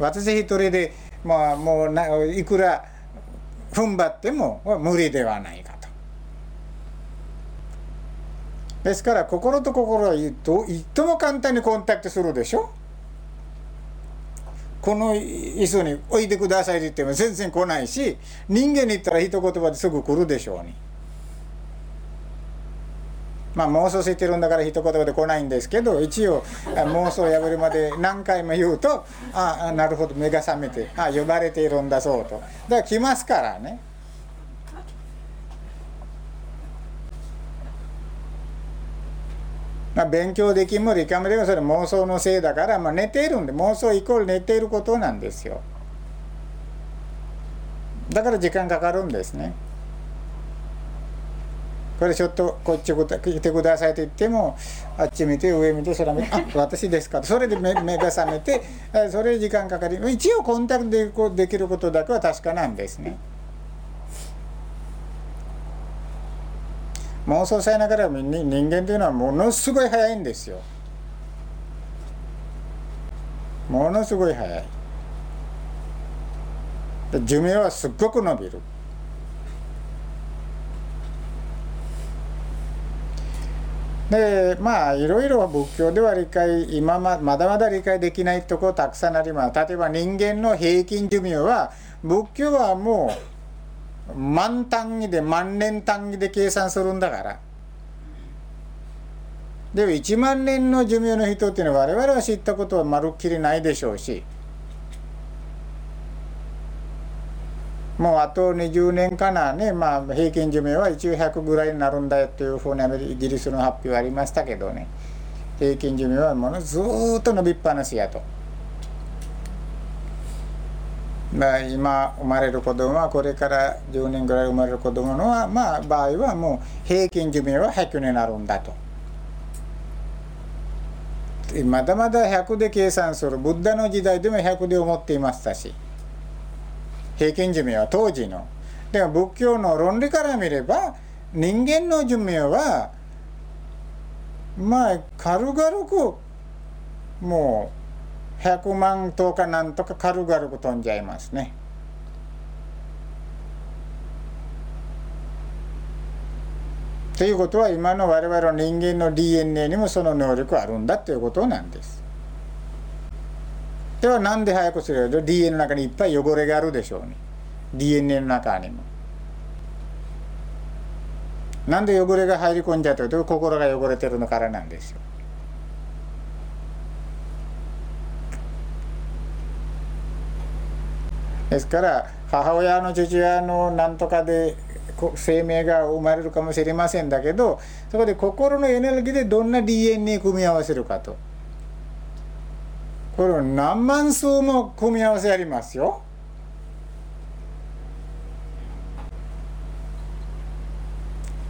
私一人で、まあ、もういくら踏ん張っても無理ではないかと。ですから心と心はいとも簡単にコンタクトするでしょこの椅子に置いてくださいって言っても全然来ないし人間に言ったら一言葉ですぐ来るでしょうに。まあ妄想してるんだから一言で来ないんですけど一応妄想を破るまで何回も言うとああなるほど目が覚めてああ呼ばれているんだそうと。だから来ますからね。まあ、勉強できも理解もできもそれ妄想のせいだから、まあ、寝ているんで妄想イコール寝ていることなんですよ。だから時間かかるんですね。これちょっとこっち来てくださいと言ってもあっち見て上見て空見て「[LAUGHS] あ私ですか」それで目目が覚めてそれ時間かかり一応コンタクトでできることだけは確かなんですね。妄想さえながら人間というのはものすごい早いんですよ。ものすごい早い。寿命はすっごく伸びる。でまあいろいろ仏教では理解今ままだまだ理解できないところたくさんあります。例えば人間の平均寿命は仏教はもう万単位で万年単位で計算するんだから。でも1万年の寿命の人っていうのは我々は知ったことはまるっきりないでしょうしもうあと20年かなね、まあ、平均寿命は一応100ぐらいになるんだよっていうふうにイギリスの発表ありましたけどね平均寿命はものずっと伸びっぱなしやと。まあ、今生まれる子供はこれから10年ぐらい生まれる子供のはまあ場合はもう平均寿命は100になるんだと。まだまだ100で計算するブッダの時代でも100で思っていましたし。平均寿命は当時の。でも仏教の論理から見れば人間の寿命はまあ軽々くもう100万とかなんとか軽々く飛んじゃいますね。ということは今の我々の人間の DNA にもその能力あるんだということなんです。ではなんで早くするか DNA の中にいっぱい汚れがあるでしょうね。DNA の中にも。なんで汚れが入り込んじゃうと？心が汚れてるのからなんですよ。ですから母親の父親のなんとかで生命が生まれるかもしれませんだけどそこで心のエネルギーでどんな DNA 組み合わせるかと。これは何万数も組み合わせありますよ。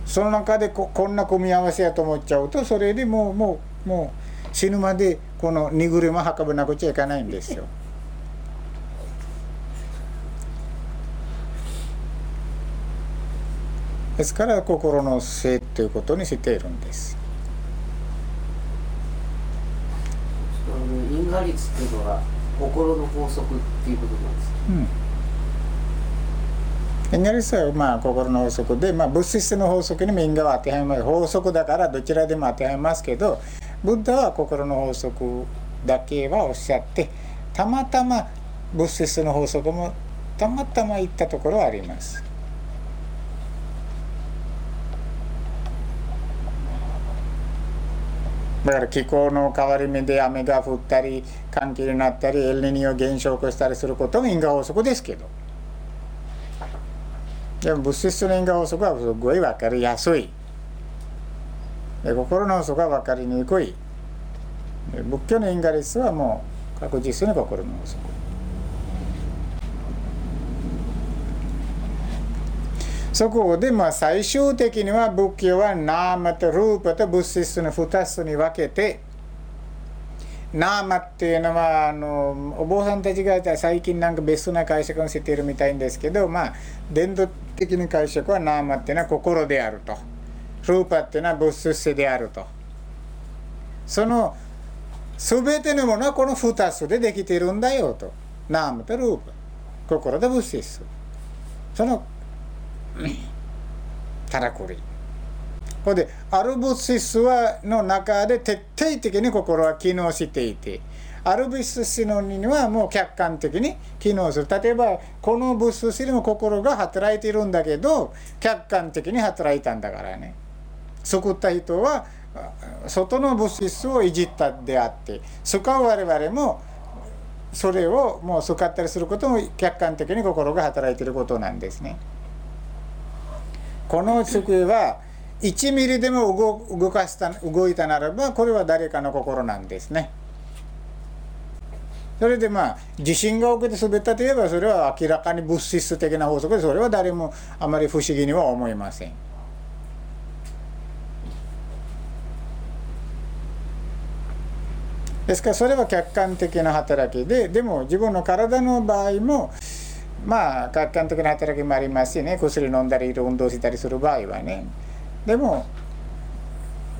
その中でここんな組み合わせやと思っちゃうとそれでもうもうもう死ぬまでこの荷車運ばなくちゃいけないんですよ。ですから心の性ということにしているんです。因果律っていうのは心の法則っていうことなんですか、うん、因果律はまあ心の法則で、まあ、物質の法則にも因果は当てはめます法則だからどちらでも当てはめますけどブッダは心の法則だけはおっしゃってたまたま物質の法則もたまたま言ったところはあります。だから気候の変わり目で雨が降ったり寒気になったりエルニーニョ現象を起こしたりすることも因果法則ですけど。でも物質の因果法則はすごい分かりやすい。で心の法則は分かりにくい。仏教の因果律はもう確実に心の法則。そこでまあ最終的には仏教はナーマとルーパと物質の2つに分けてナーマっていうのはあのお坊さんたちが最近なんかベストな解釈をしているみたいんですけどまあ伝統的な解釈はナーマっていうのは心であると。ルーパっていうのは物質性であると。その全てのものはこの2つでできているんだよと。ナーマとルーパ。心と物質。その [LAUGHS] からくり。これである物質はの中で徹底的に心は機能していてある物質のにはもう客観的に機能する。例えばこの物質にも心が働いているんだけど客観的に働いたんだからね。救った人は外の物質をいじったであって救う我々もそれをもう救ったりすることも客観的に心が働いていることなんですね。この机は1ミリでも動かした動いたならばこれは誰かの心なんですね。それでまあ地震が起きて滑ったといえばそれは明らかに物質的な法則でそれは誰もあまり不思議には思いません。ですからそれは客観的な働きででも自分の体の場合もまあ客観的な働きもありますしね。薬飲んだり運動したりする場合はね。でも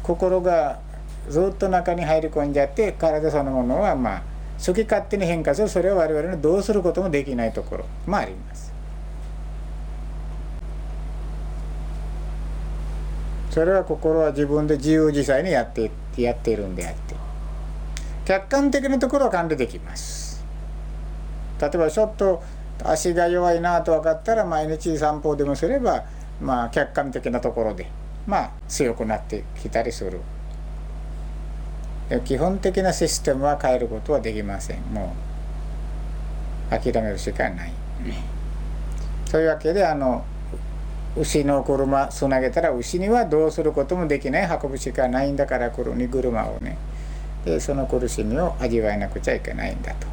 心がずっと中に入り込んじゃって体そのものはまあ好き勝手に変化する。それは我々のどうすることもできないところ。もあります。それは心は自分で自由自在にやってやっているんであって。客観的なところは管理できます。例えばちょっと足が弱いなと分かったら毎日散歩でもすればまあ客観的なところでまあ強くなってきたりする。基本的なシステムは変えることはできません。もう諦めるしかない。そういうわけであの牛の車つなげたら牛にはどうすることもできない。運ぶしかないんだから車をね。でその苦しみを味わえなくちゃいけないんだと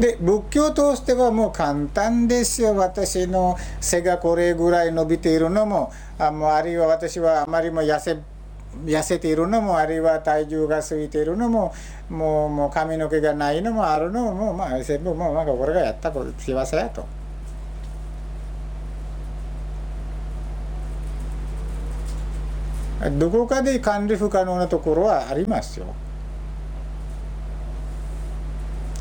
で仏教としてはもう簡単ですよ私の背がこれぐらい伸びているのもあもうあるいは私はあまりも痩せ痩せているのもあるいは体重が過ぎているのももうもう髪の毛がないのもあるのももうまあ全部もうなんかこれがやったこと幸せやと。どこかで管理不可能なところはありますよ。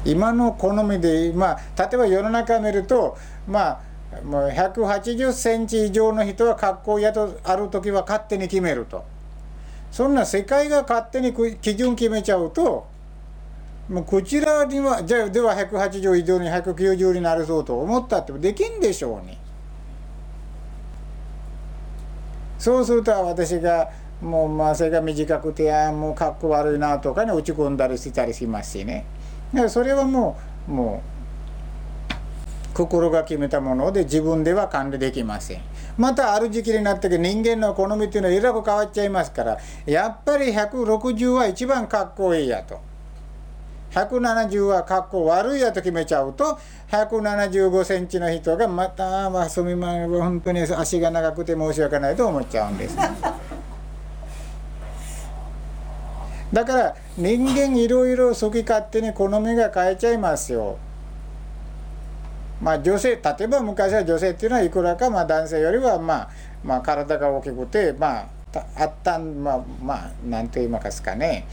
今の好みで、まあ、例えば世の中見ると、まあ、もう180センチ以上の人は格好やとある時は勝手に決めると。そんな世界が勝手に基準決めちゃうと、もうこちらには、じゃあでは180以上に190になるぞと思ったってできんでしょうね。そうすると私がもうまあ背が短くてあもうかっこ悪いなとかに落ち込んだりしたりしますしね。だからそれはもうもう心が決めたもので自分では管理できません。またある時期になって人間の好みっていうのはえらく変わっちゃいますからやっぱり160は一番かっこいいやと。170はかっこ悪いやと決めちゃうと175センチの人がまた、まあ、すみません。本当に足が長くて申し訳ないと思っちゃうんです、ね。だから人間いろいろ好き勝手に好みが変えちゃいますよ。まあ女性例えば昔は女性っていうのはいくらかまあ男性よりはまあまあ体が大きくてまああったんまあまあ何と言いますかね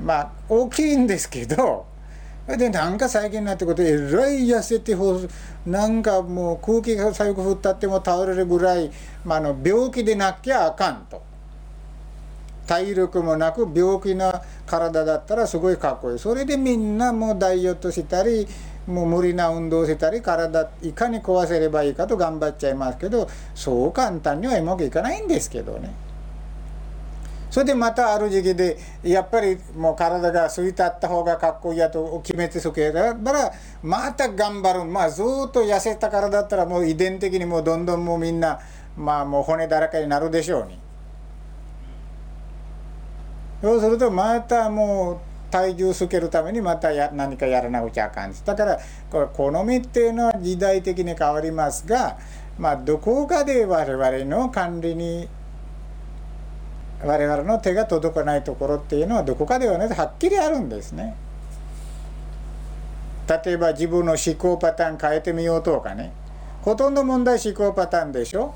まあ大きいんですけどでなんか最近になってことえらい痩せてほなんかもう空気が最後降ったっても倒れるぐらい、ま、あの病気でなきゃあかんと。体力もなく病気な体だったらすごいかっこいいそれでみんなもうダイエットしたりもう無理な運動したり体いかに壊せればいいかと頑張っちゃいますけどそう簡単にはうまくいかないんですけどね。それでまたある時期でやっぱりもう体が空いてあった方がかっこいいやと決めてそけだからまた頑張るまあずっと痩せたからだったらもう遺伝的にもうどんどんもうみんなまあもう骨だらけになるでしょうに。そうするとまたもう体重つけるためにまたや何かやらなくちゃあかんですだからこれ好みっていうのは時代的に変わりますがまあどこかで我々の管理に我々の手が届かないところっていうのはどこかではねはっきりあるんですね。例えば自分の思考パターン変えてみようとかね。ほとんど問題思考パターンでしょ。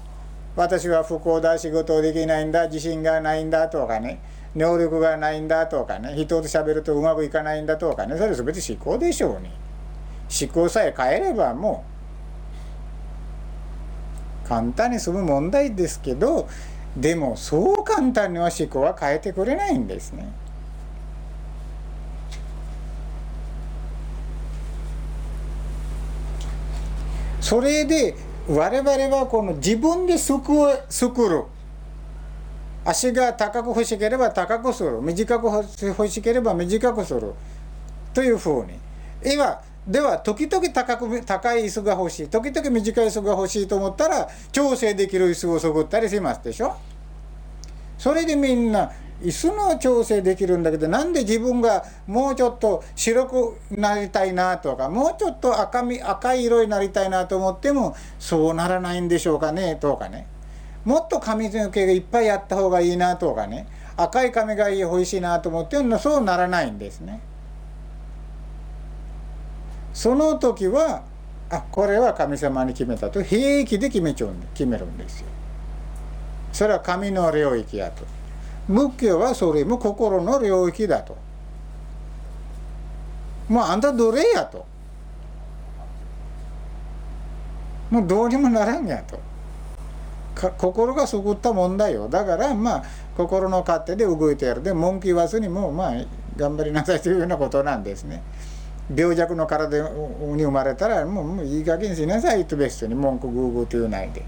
私は不幸だ仕事できないんだ自信がないんだとかね。能力がないんだとかね人と喋るとうまくいかないんだとかねそれ全て思考でしょうに思考さえ変えればもう簡単に済む問題ですけどでもそう簡単には思考は変えてくれないんですね。それで我々はこの自分で救を作る足が高く欲しければ高くする。短く欲しければ短くする。というふうに。いわでは時々高く高い椅子が欲しい。時々短い椅子が欲しいと思ったら調整できる椅子を作ったりしますでしょ。それでみんな椅子の調整できるんだけどなんで自分がもうちょっと白くなりたいなとかもうちょっと赤み赤い色になりたいなと思ってもそうならないんでしょうかねとかね。もっと髪の毛がいっぱいあった方がいいなとかね赤い髪がいい欲しいなと思ってもそうならないんですね。その時はあこれは神様に決めたと平気で決めちゃうん決めるんですよ。それは神の領域やと。仏教はそれも心の領域だと。もうあんた奴隷やと。もうどうにもならんやと。心が救ったもんだよだからまあ心の勝手で動いてやるで文句言わずにもうまあ頑張りなさいというようなことなんですね。病弱の体に生まれたらもうもういい加減しなさいと別に文句グーグーと言うないで。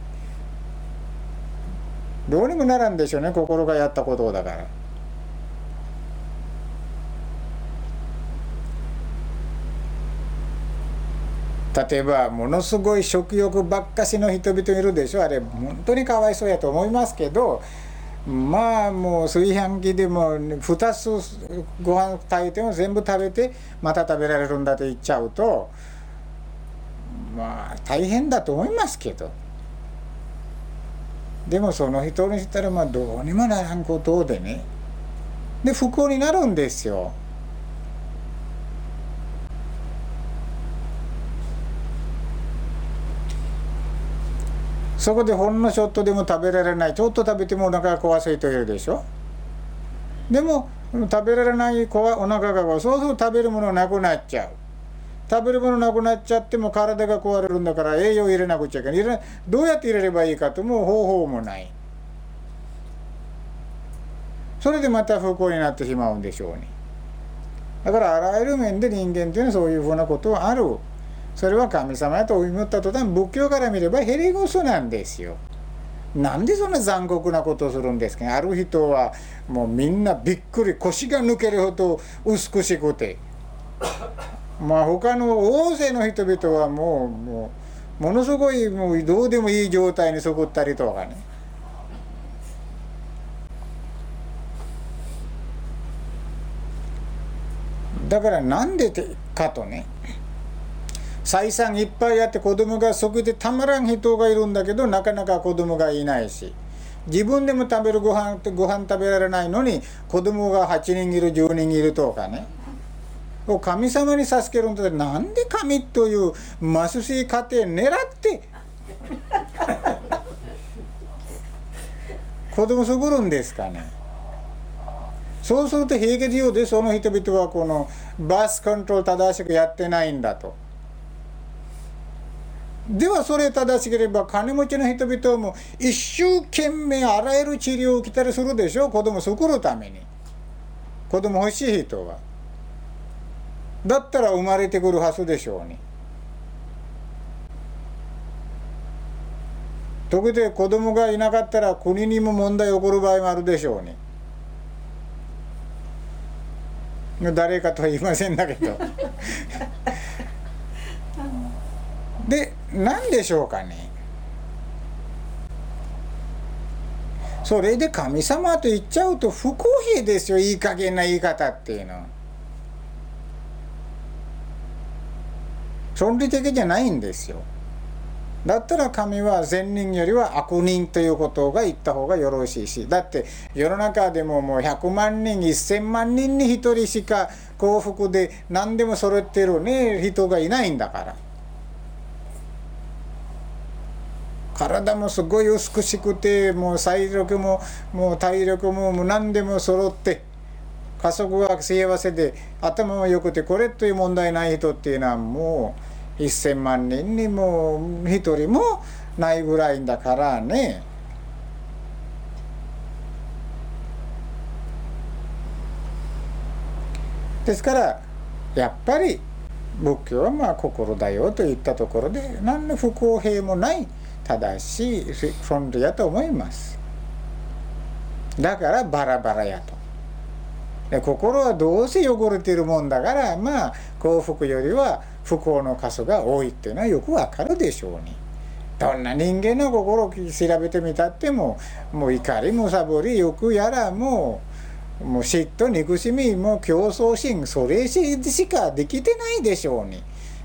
どうにもならんでしょうね心がやったことだから。例えばものすごい食欲ばっかしの人々いるでしょ。あれ本当にかわいそうやと思いますけどまあもう炊飯器でも2つご飯炊いても全部食べてまた食べられるんだと言っちゃうとまあ大変だと思いますけど。でもその人にしたらまあどうにもならんことでね。で不幸になるんですよ。そこでほんのちょっとでも食べられない。ちょっと食べてもお腹が壊す人いるでしょ？でも食べられない子はお腹が壊そうすると食べるものなくなっちゃう。食べるものなくなっちゃっても体が壊れるんだから栄養入れなくちゃいけない。どうやって入れればいいかともう方法もない。それでまた不幸になってしまうんでしょうに。だからあらゆる面で人間っていうのはそういうふうなことはある。それは神様やと思った途端仏教から見ればヘリゴスなんですよ。なんでそんな残酷なことをするんですか？ある人はもうみんなびっくり腰が抜けるほど美しくて。[COUGHS] まあ他の大勢の人々はもうもうものすごいもうどうでもいい状態にそこったりとかね。だからなんでかとね。採算いっぱいあって子供がそこでたまらん人がいるんだけどなかなか子供がいないし。自分でも食べるご飯ご飯食べられないのに子供が8人いる10人いるとかね。神様に授けるんだったらんで神という貧しい家庭狙って [LAUGHS] 子供作るんですかね。そうすると平気上でその人々はこのバスコントロール正しくやってないんだと。ではそれ正しければ金持ちの人々も一生懸命あらゆる治療を受けたりするでしょ子供作るために。子供欲しい人は。だったら生まれてくるはずでしょうに。特々子供がいなかったら国にも問題起こる場合もあるでしょうに。誰かとは言いませんだけど。[LAUGHS] で何でしょうかね。それで神様と言っちゃうと不公平ですよ。いい加減な言い方っていうの。は論理的じゃないんですよ。だったら神は善人よりは悪人ということが言った方がよろしいし。だって世の中でももう100万人1000万人に1人しか幸福で何でも揃ってるね人がいないんだから。体もすごい美しくてもう体力ももう体力も何でも揃って家族は幸せで頭も良くてこれという問題ない人っていうのはもう1,000万人にも1人もないぐらいだからね。ですからやっぱり仏教はまあ心だよといったところで何の不公平もない正しい論理やと思います。だからバラバラやと。で心はどうせ汚れてるもんだからまあ幸福よりは不幸の数が多いっていうのはよくわかるでしょうに。どんな人間の心を調べてみたってももう怒りむさぼり欲やらもうもう嫉妬憎しみも競争心それしかできてないでしょうに。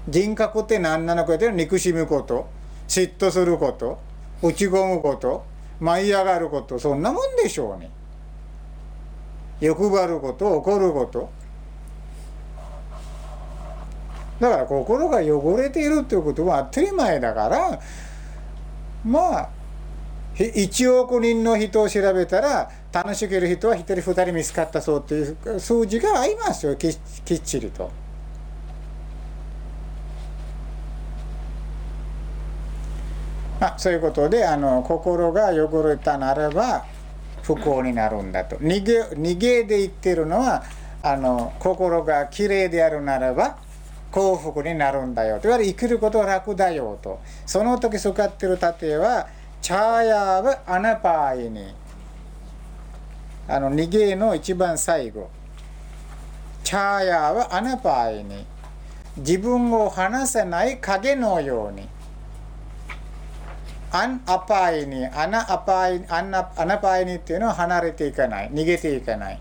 人格って何なのかって憎しむこと嫉妬すること落ち込むこと舞い上がることそんなもんでしょうに。欲張ること怒ることだから心が汚れているということは当たり前だからまあ1億人の人を調べたら楽しける人は1人2人見つかったそうっていう数字が合いますよきっちりと。まあ、そういうことであの心が汚れたならば不幸になるんだと。逃げ逃げで言ってるのはあの心がきれいであるならば幸福になるんだよ。といわゆる生きることは楽だよと。その時使ってる例えはチャーヤーブアナパーイにあの逃げの一番最後。チャーヤーブアナパーイに。自分を離せない影のように。アンアパイにアナアパイアナアナパイにっていうのは離れていかない。逃げていかない。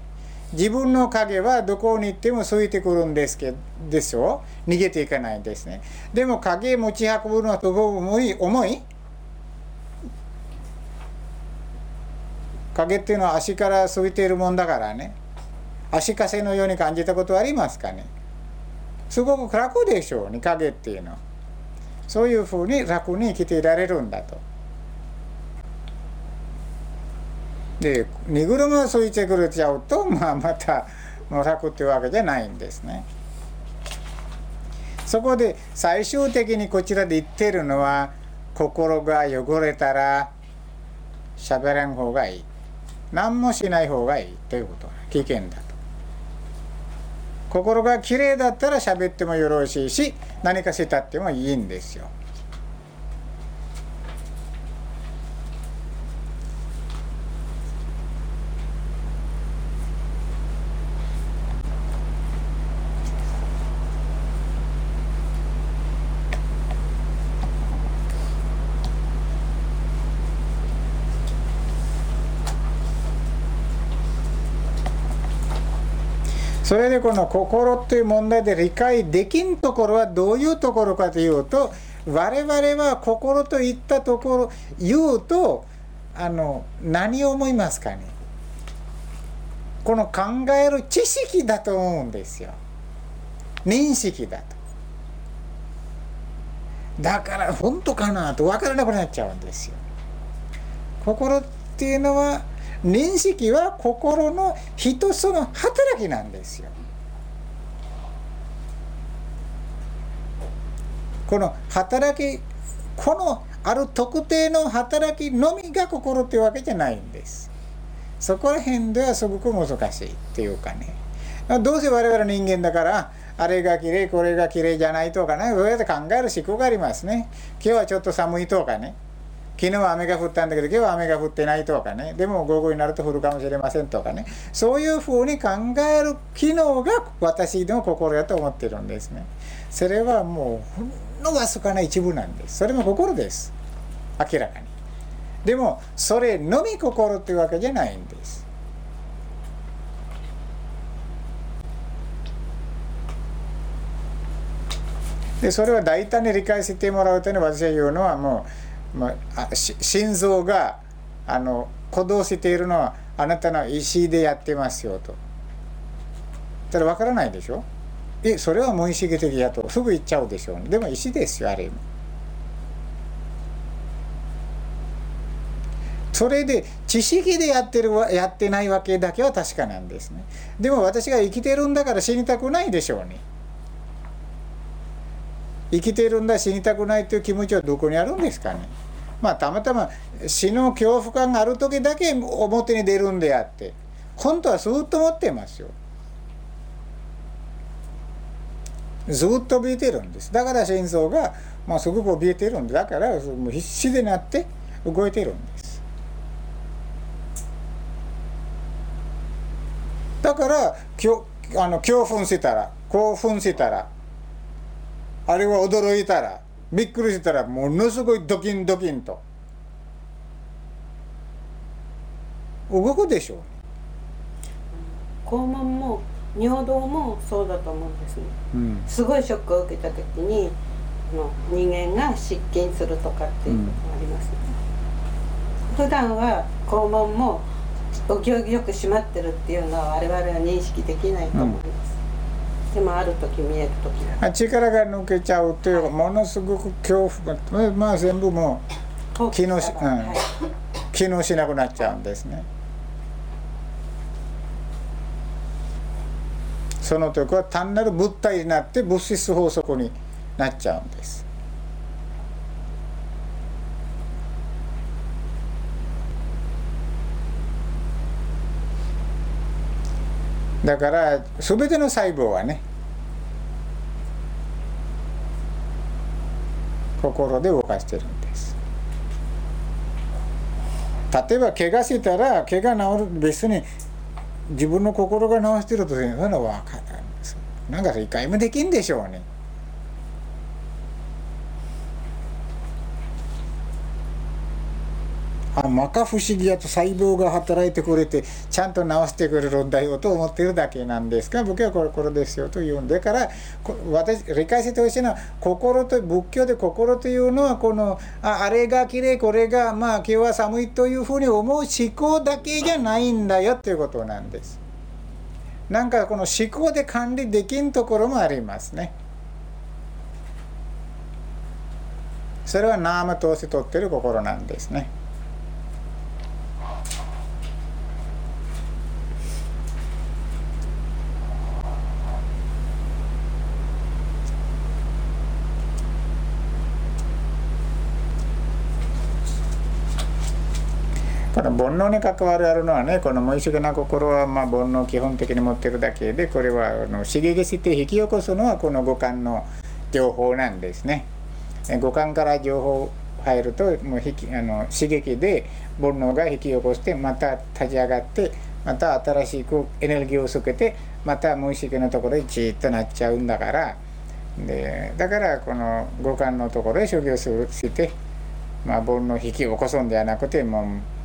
自分の影はどこに行ってもつい。てくるんですけどでしょ逃げていかない。んですねでも影持ち運ぶのはすご重い重い。影っていうのは足からついているもんだからね足かせのように感じたことありますかねすごく楽でしょうね影っていうのはそういうふうに楽に生きていられるんだと。で荷車がついてくれちゃうと、まあ、またもう楽っていうわけじゃないんですね。そこで最終的にこちらで言ってるのは心が汚れたら喋らん方がいい。何もしない方がいいということ。危険だ。心がきれいだったら喋ってもよろしいし何かしたってもいいんですよ。それでこの心っていう問題で理解できんところはどういうところかというと我々は心といったところ言うとあの何を思いますかね。この考える知識だと思うんですよ。認識だと。だから本当かなと分からなくなっちゃうんですよ。心っていうのは認識は心の一つの働きなんですよ。この働きこのある特定の働きのみが心ってわけじゃないんです。そこら辺ではすごく難しいっていうかね。どうせ我々人間だからあれがきれいこれがきれいじゃないとかねそうやって考える思考がありますね。今日はちょっと寒いとかね。昨日は雨が降ったんだけど今日は雨が降ってないとかね。でも午後になると降るかもしれませんとかね。そういうふうに考える機能が私の心やと思ってるんですね。それはもうほんのわずかな一部なんです。それも心です。明らかに。でもそれのみ心っていうわけじゃないんです。でそれは大胆に理解してもらうために私が言うのはもう、まあ、心臓があの鼓動しているのはあなたの意思でやってますよと。ただ分からないでしょ？えそれは無意識的やとすぐ言っちゃうでしょ？う、でも意思ですよある意味。それで知識でやってるやってないわけだけは確かなんですね。でも私が生きてるんだから死にたくないでしょうね。生きてるんだ死にたくないという気持ちはどこにあるんですかね？まあたまたま死の恐怖感がある時だけ表に出るんであって本当はずっと持ってますよ。ずっと怯えてるんです。だから心臓が、まあ、すごく怯えてるんでだからもう必死でなって動いてるんです。だからきょあの興奮したら興奮したらあれは驚いたらびっくりしたらものすごいドキンドキンと。動くでしょう、肛門も尿道もそうだと思うんですね、うん、すごいショックを受けた時にの人間が失禁するとかっていうことがあります、ね、うん、普段は肛門もお行儀よく閉まってるっていうのは我々は認識できないと思います、でもある時見える時が力が抜けちゃうというものすごく恐怖がまあ全部もう機能し,、うんはい、機能しなくなっちゃうんですね。その時は単なる物体になって物質法則になっちゃうんです。だから全ての細胞はね心で動かしてるんです。例えば怪我してたら怪我治る別に自分の心が治してるというのは分からんです。なんか一回もできんでしょうね。あ摩訶不思議やと細胞が働いてくれてちゃんと治してくれるんだよと思ってるだけなんですが僕はこれこれですよと言うんだから私理解してほしいのは心と仏教で心というのはこのああれがきれいこれがまあ今日は寒いというふうに思う思考だけじゃないんだよということなんです。なんかこの思考で管理できんところもありますね。それはナーム通して取ってる心なんですね。この煩悩に関わるあるのはねこの無意識な心はまあ煩悩を基本的に持ってるだけでこれはあの刺激して引き起こすのはこの五感の情報なんですね。五感から情報入るともう引きあの刺激で煩悩が引き起こしてまた立ち上がってまた新しくエネルギーをつけてまた無意識のところにじっとなっちゃうんだからでだからこの五感のところへ修行するして、まあ、煩悩を引き起こすんではなくてもう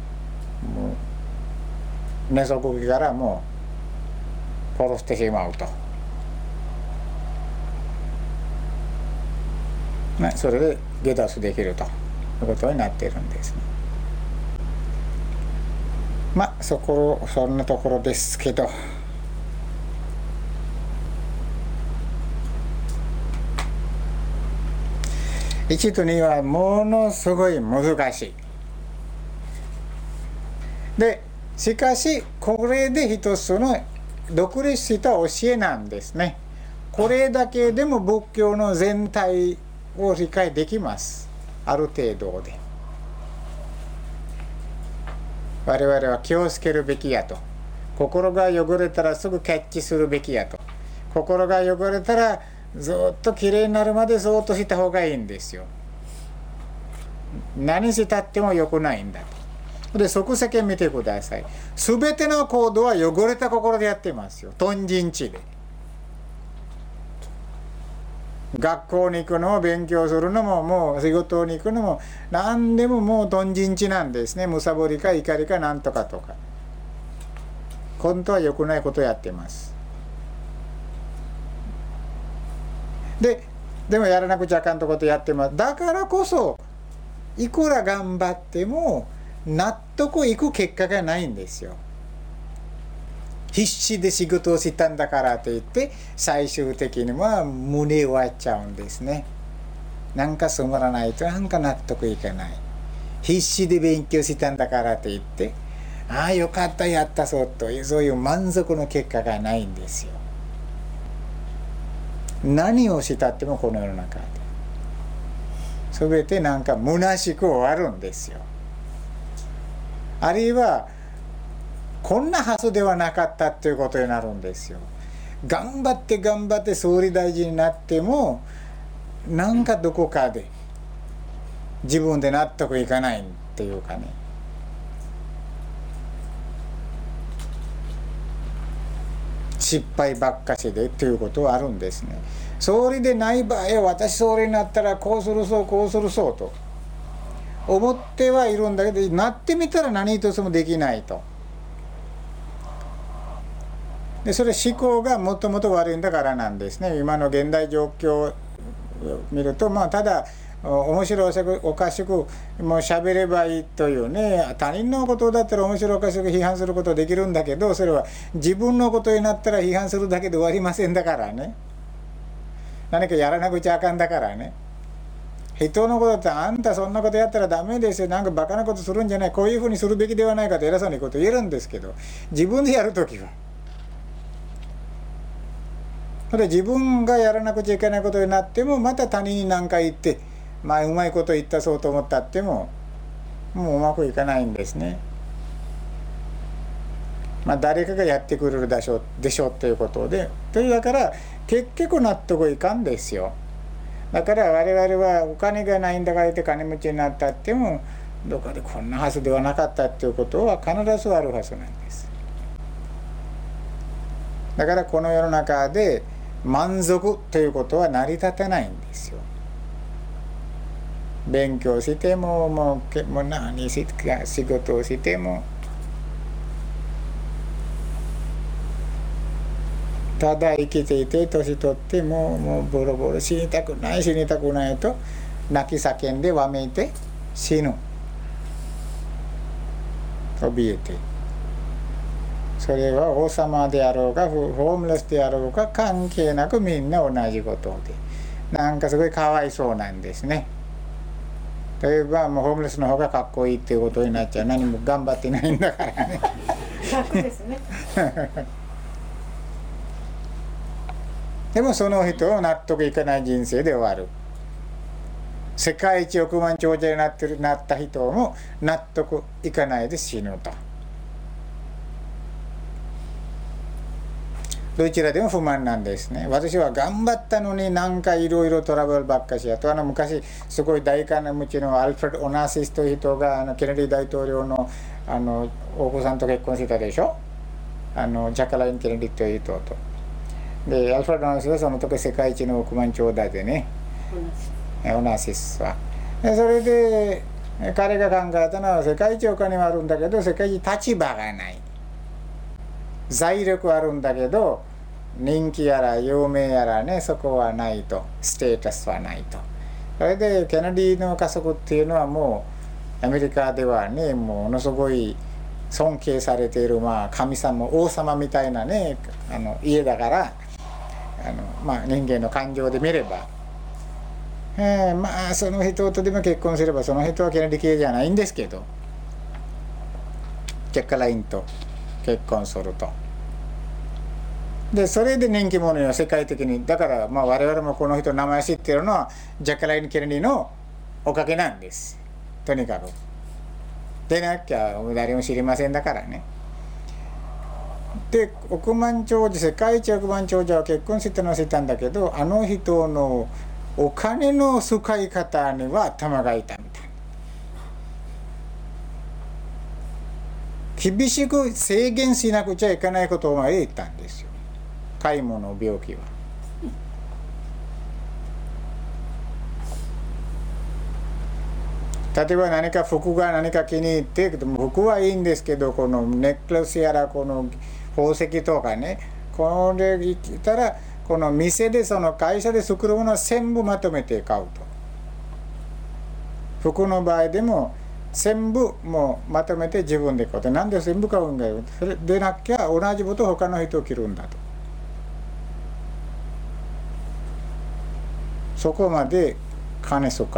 もう寝そきからもう殺してしまうと。ね、それで下脱できるということになっているんですね。まあそこそんなところですけど。1と2はものすごい難しい。でしかしこれで一つの独立した教えなんですね。これだけでも仏教の全体を理解できます。ある程度で。我々は気をつけるべきやと。心が汚れたらすぐキャッチするべきやと。心が汚れたらずっときれいになるまでそっとした方がいいんですよ。何したっても良くないんだと。で即席見てください。全ての行動は汚れた心でやってますよ。豚人地で学校に行くのも勉強するのももう仕事に行くのも何でももう豚人地なんですね。むさぼりか怒りかなんとかとか。本当は良くないことをやってます。ででもやらなくちゃあかんとことやってます。だからこそいくら頑張っても納得いく結果がないんですよ。必死で仕事をしたんだからといって最終的には胸を割っちゃうんですね。なんか染まらないとなんか納得いかない。必死で勉強したんだからといってああよかったやったぞというそういう満足の結果がないんですよ。何をしたってもこの世の中で。全てなんか虚しく終わるんですよ。あるいはこんなはずではなかったっていうことになるんですよ。頑張って頑張って総理大臣になってもなんかどこかで自分で納得いかないっていうかね失敗ばっかしでっていうことはあるんですね。総理でない場合私総理になったらこうするそうこうするそうと思ってはいるんだけどなってみたら何一つもできないと。でそれ思考がもともと悪いんだからなんですね。今の現代状況を見るとまあただ面白おかしくもう喋ればいいというね他人のことだったら面白おかしく批判することできるんだけどそれは自分のことになったら批判するだけで終わりませんだからね。何かやらなくちゃあかんだからね。人のことだったらあんたそんなことやったらダメですよ。なんかバカなことするんじゃない。こういうふうにするべきではないかと偉そうにこと言えるんですけど。自分でやる時は。それ自分がやらなくちゃいけないことになってもまた他人に何か言ってまあうまいこと言ったそうと思ったってももううまくいかないんですね。まあ誰かがやってくれるでしょうでしょうっていうことで。というだから結局納得いかんですよ。だから我々はお金がないんだから言って金持ちになったってもどっかでこんなはずではなかったっていうことは必ずあるはずなんです。だからこの世の中で満足ということは成り立たないんですよ。勉強してももうもう何しか仕事をしてもただ生きていて年取ってももうボロボロ死にたくない死にたくないと泣き叫んでわめいて死ぬ。怯えて。それは王様であろうがホームレスであろうが関係なくみんな同じことで。なんかすごいかわいそうなんですね。例えばもうホームレスの方がかっこいいっていうことになっちゃう。何も頑張ってないんだからね。[LAUGHS] 楽ですね [LAUGHS] でもその人を納得いかない人生で終わる。世界一億万長者になってるなった人も納得いかないで死ぬと。どちらでも不満なんですね。私は頑張ったのになんかいろいろトラブルばっかしやと。あの昔すごい大金持ちのアルフレッド・オナシスという人があのケネディ大統領のあの大子さんと結婚してたでしょ？あのジャカライン・ケネディという人と。でアルフレッド・オナーシスはその時世界一の億万長者でね。オナーシスは。でそれで彼が考えたのは世界一お金はあるんだけど世界一立場がない。財力あるんだけど人気やら有名やらねそこはないと。ステータスはないと。それでケネディの家族っていうのはもうアメリカではねものすごい尊敬されている、まあ、神様王様みたいなねあの家だからあの、まあ、人間の感情で見れば、えー、まあその人とでも結婚すればその人はケネディ系じゃないんですけど。ジャッカラインと結婚すると。でそれで人気者よ世界的にだからまあ我々もこの人の名前知ってるのはジャッカライン・ケネディのおかげなんです。とにかく。でなきゃ誰も知りませんだからね。で億万長者世界一億万長者は結婚して載せたんだけどあの人のお金の使い方には頭が痛みたい厳しく制限しなくちゃいけないことまで言ったんですよ買い物病気は。例えば何か服が何か気に入って服はいいんですけどこのネックレスやらこの宝石とかね。これ言ったらこの店でその会社で作るものは全部まとめて買うと。服の場合でも全部もうまとめて自分で買うと。なんで全部買うんだよ。それでなきゃ同じこと他の人を着るんだと。そこまで金遣い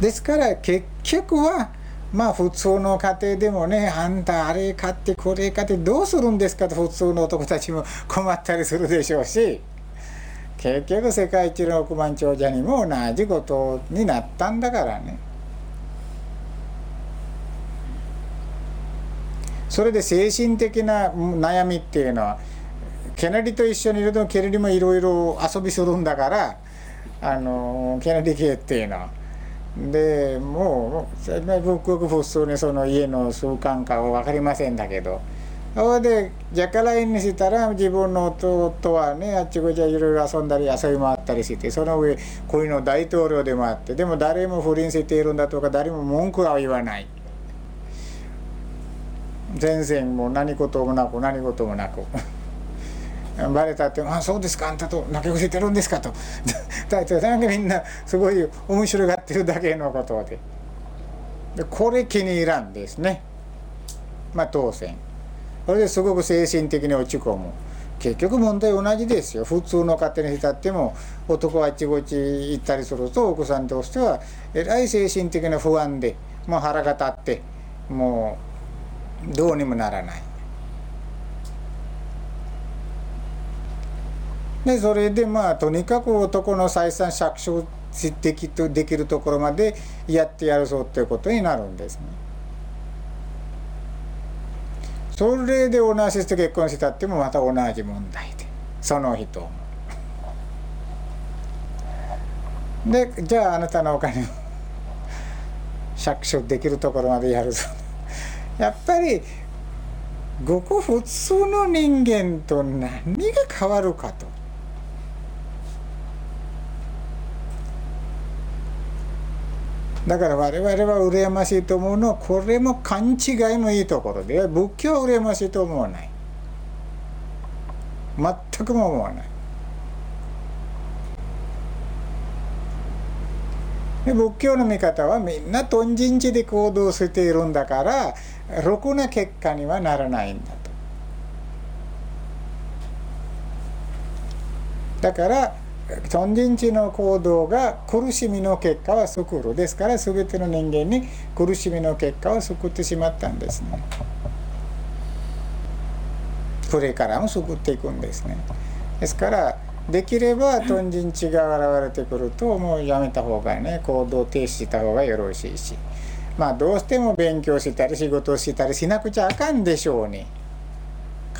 ですから結局はまあ普通の家庭でもねあんたあれ買ってこれ買ってどうするんですかと普通の男たちも困ったりするでしょうし結局世界一の億万長者にも同じことになったんだからね。それで精神的な悩みっていうのはケネディと一緒にいるとケネディもいろいろ遊びするんだからあのケネディ系っていうのは。でもう僕普通にその家の習慣かは分かりませんだけどそれでじゃからいにしたら自分の弟はねあっちこっちいろいろ遊んだり遊び回ったりしてその上恋の大統領でもあってでも誰も不倫しているんだとか誰も文句は言わない全然もう何事もなく何事もなく。バレたって「あそうですかあんたと泣き伏せてるんですか」と。[LAUGHS] 大体なんかみんなすごい面白がってるだけのことで。でこれ気に入らんですね。まあ当選。それですごく精神的に落ち込む。結局問題同じですよ。普通の家庭に浸っても男はあっちこっち行ったりすると奥さんとしてはえらい精神的な不安でもう腹が立ってもうどうにもならない。でそれでまあとにかく男の採算搾取できできるところまでやってやるぞっていうことになるんですね。それで同じ人結婚したってもまた同じ問題でその人も。でじゃああなたのお金を [LAUGHS] 搾取できるところまでやるぞ。やっぱりごく普通の人間と何が変わるかと。だから我々は羨ましいと思うのはこれも勘違いのいいところで仏教は羨ましいと思わない。全くも思わない。で仏教の見方はみんな頓人地で行動しているんだからろくな結果にはならないんだと。だから尊人地の行動が苦しみの結果は救るですから全ての人間に苦しみの結果は救ってしまったんですね。これからも救っていくんですね。ですからできれば尊人地が現れてくるともうやめた方がね。行動停止した方がよろしいし。まあどうしても勉強したり仕事をしたりしなくちゃあかんでしょうね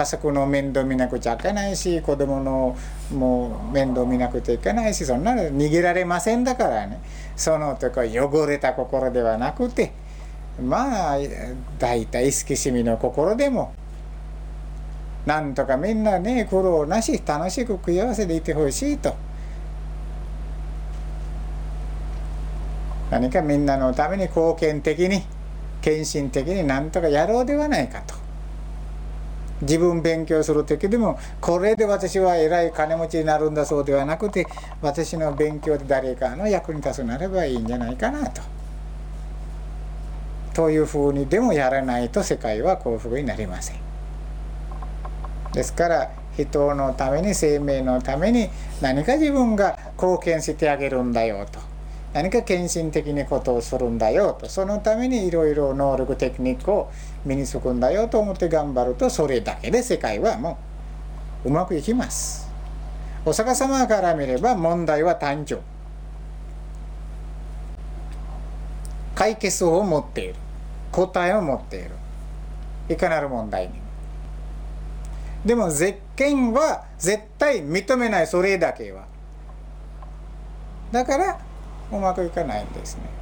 家族の面倒見なくちゃいけないし子供のもう面倒見なくちゃいけないしそんなの逃げられませんだからねそのとか汚れた心ではなくてまあ大体好きしみの心でもなんとかみんなね苦労なし楽しく食い合わせでいてほしいと何かみんなのために貢献的に献身的になんとかやろうではないかと。自分勉強する時でもこれで私は偉い金持ちになるんだそうではなくて私の勉強で誰かの役に立つなればいいんじゃないかなと。というふうにでもやらないと世界は幸福になりません。ですから人のために生命のために何か自分が貢献してあげるんだよと。何か献身的にことをするんだよとそのためにいろいろ能力テクニックを身につくんだよと思って頑張るとそれだけで世界はもううまくいきます。お釈迦様から見れば問題は誕生。解決法を持っている。答えを持っている。いかなる問題に。もでも絶見は絶対認めないそれだけは。だからうまくいかないんですね。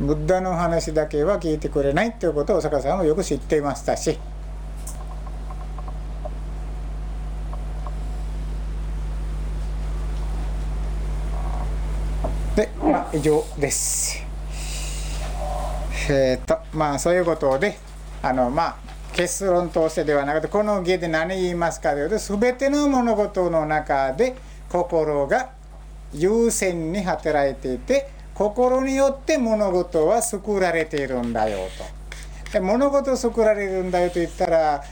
ブッダの話だけは聞いてくれないっていうことをお坂さんはよく知っていましたし。でまあ以上です。えっ、ー、とまあそういうことであのまあ結論としてではなくてこの芸で何言いますかというと全ての物事の中で心が優先に働いていて心によって物事は作られているんだよと。で物事を作られるんだよと言ったら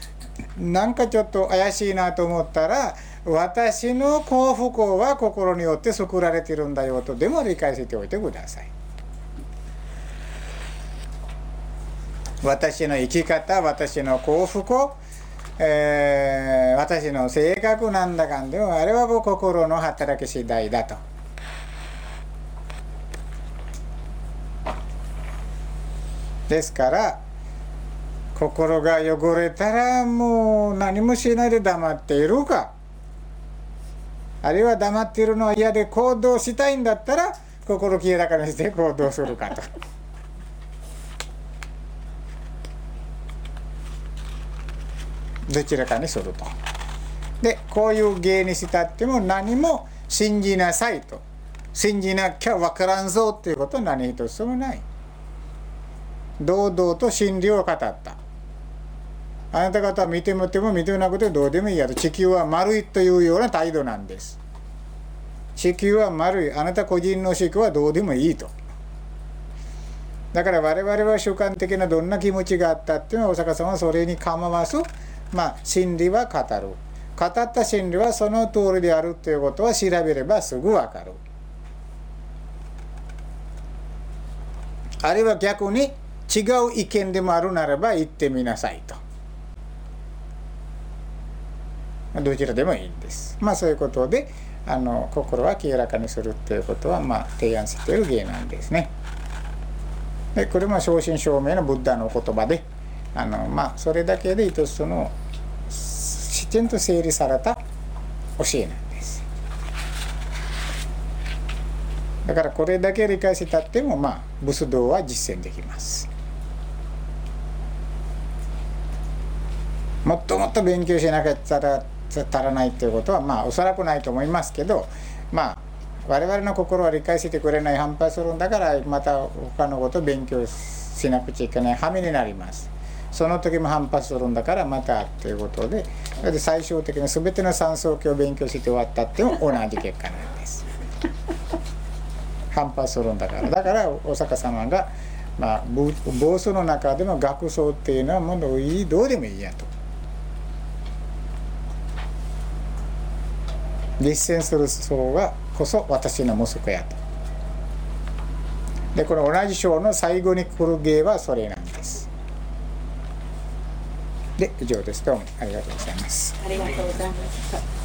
なんかちょっと怪しいなと思ったら私の幸福は心によって作られているんだよとでも理解しておいてください。私の生き方私の幸福えー、私の性格なんだかんでもあれはもう心の働き次第だと。ですから心が汚れたらもう何もしないで黙っているかあるいは黙っているのは嫌で行動したいんだったら心清らかにして行動するかと。[LAUGHS] どちらかにすると。でこういう芸にしたっても何も信じなさいと信じなきゃ分からんぞっていうことは何一つもない。堂々と真理を語った。あなた方は見てもても見てもなくてどうでもいいやと地球は丸いというような態度なんです。地球は丸いあなた個人の思考はどうでもいいと。だから我々は主観的などんな気持ちがあったっていうのは大阪さんはそれに構わずまあ真理は語る。語った真理はその通りであるということは調べればすぐわかる。あるいは逆に違う意見でもあるならば言ってみなさいと。どちらでもいいんです。まあそういうことであの心は清らかにするっていうことはまあ提案している芸なんですね。でこれも正真正銘のブッダの言葉であのまあそれだけで一つのきちんと整理された教えなんです。だからこれだけ理解したってもまあ仏道は実践できます。もっともっと勉強しなきゃ足らないということはまあおそらくないと思いますけどまあ我々の心は理解してくれない反発するんだからまた他のことを勉強しなくちゃいけない羽目になります。その時も反発するんだからまたということでで最終的に全ての三層教を勉強して終わったっても同じ結果なんです。反発するんだから。だからお釈迦様がまあ暴走の中でも学僧っていうのはもういいどうでもいいやと。実践する層がこそ私の息子やと。でこの同じ章の最後に来る芸はそれなんです。で以上です。どうもありがとうございます。ありがとうございました。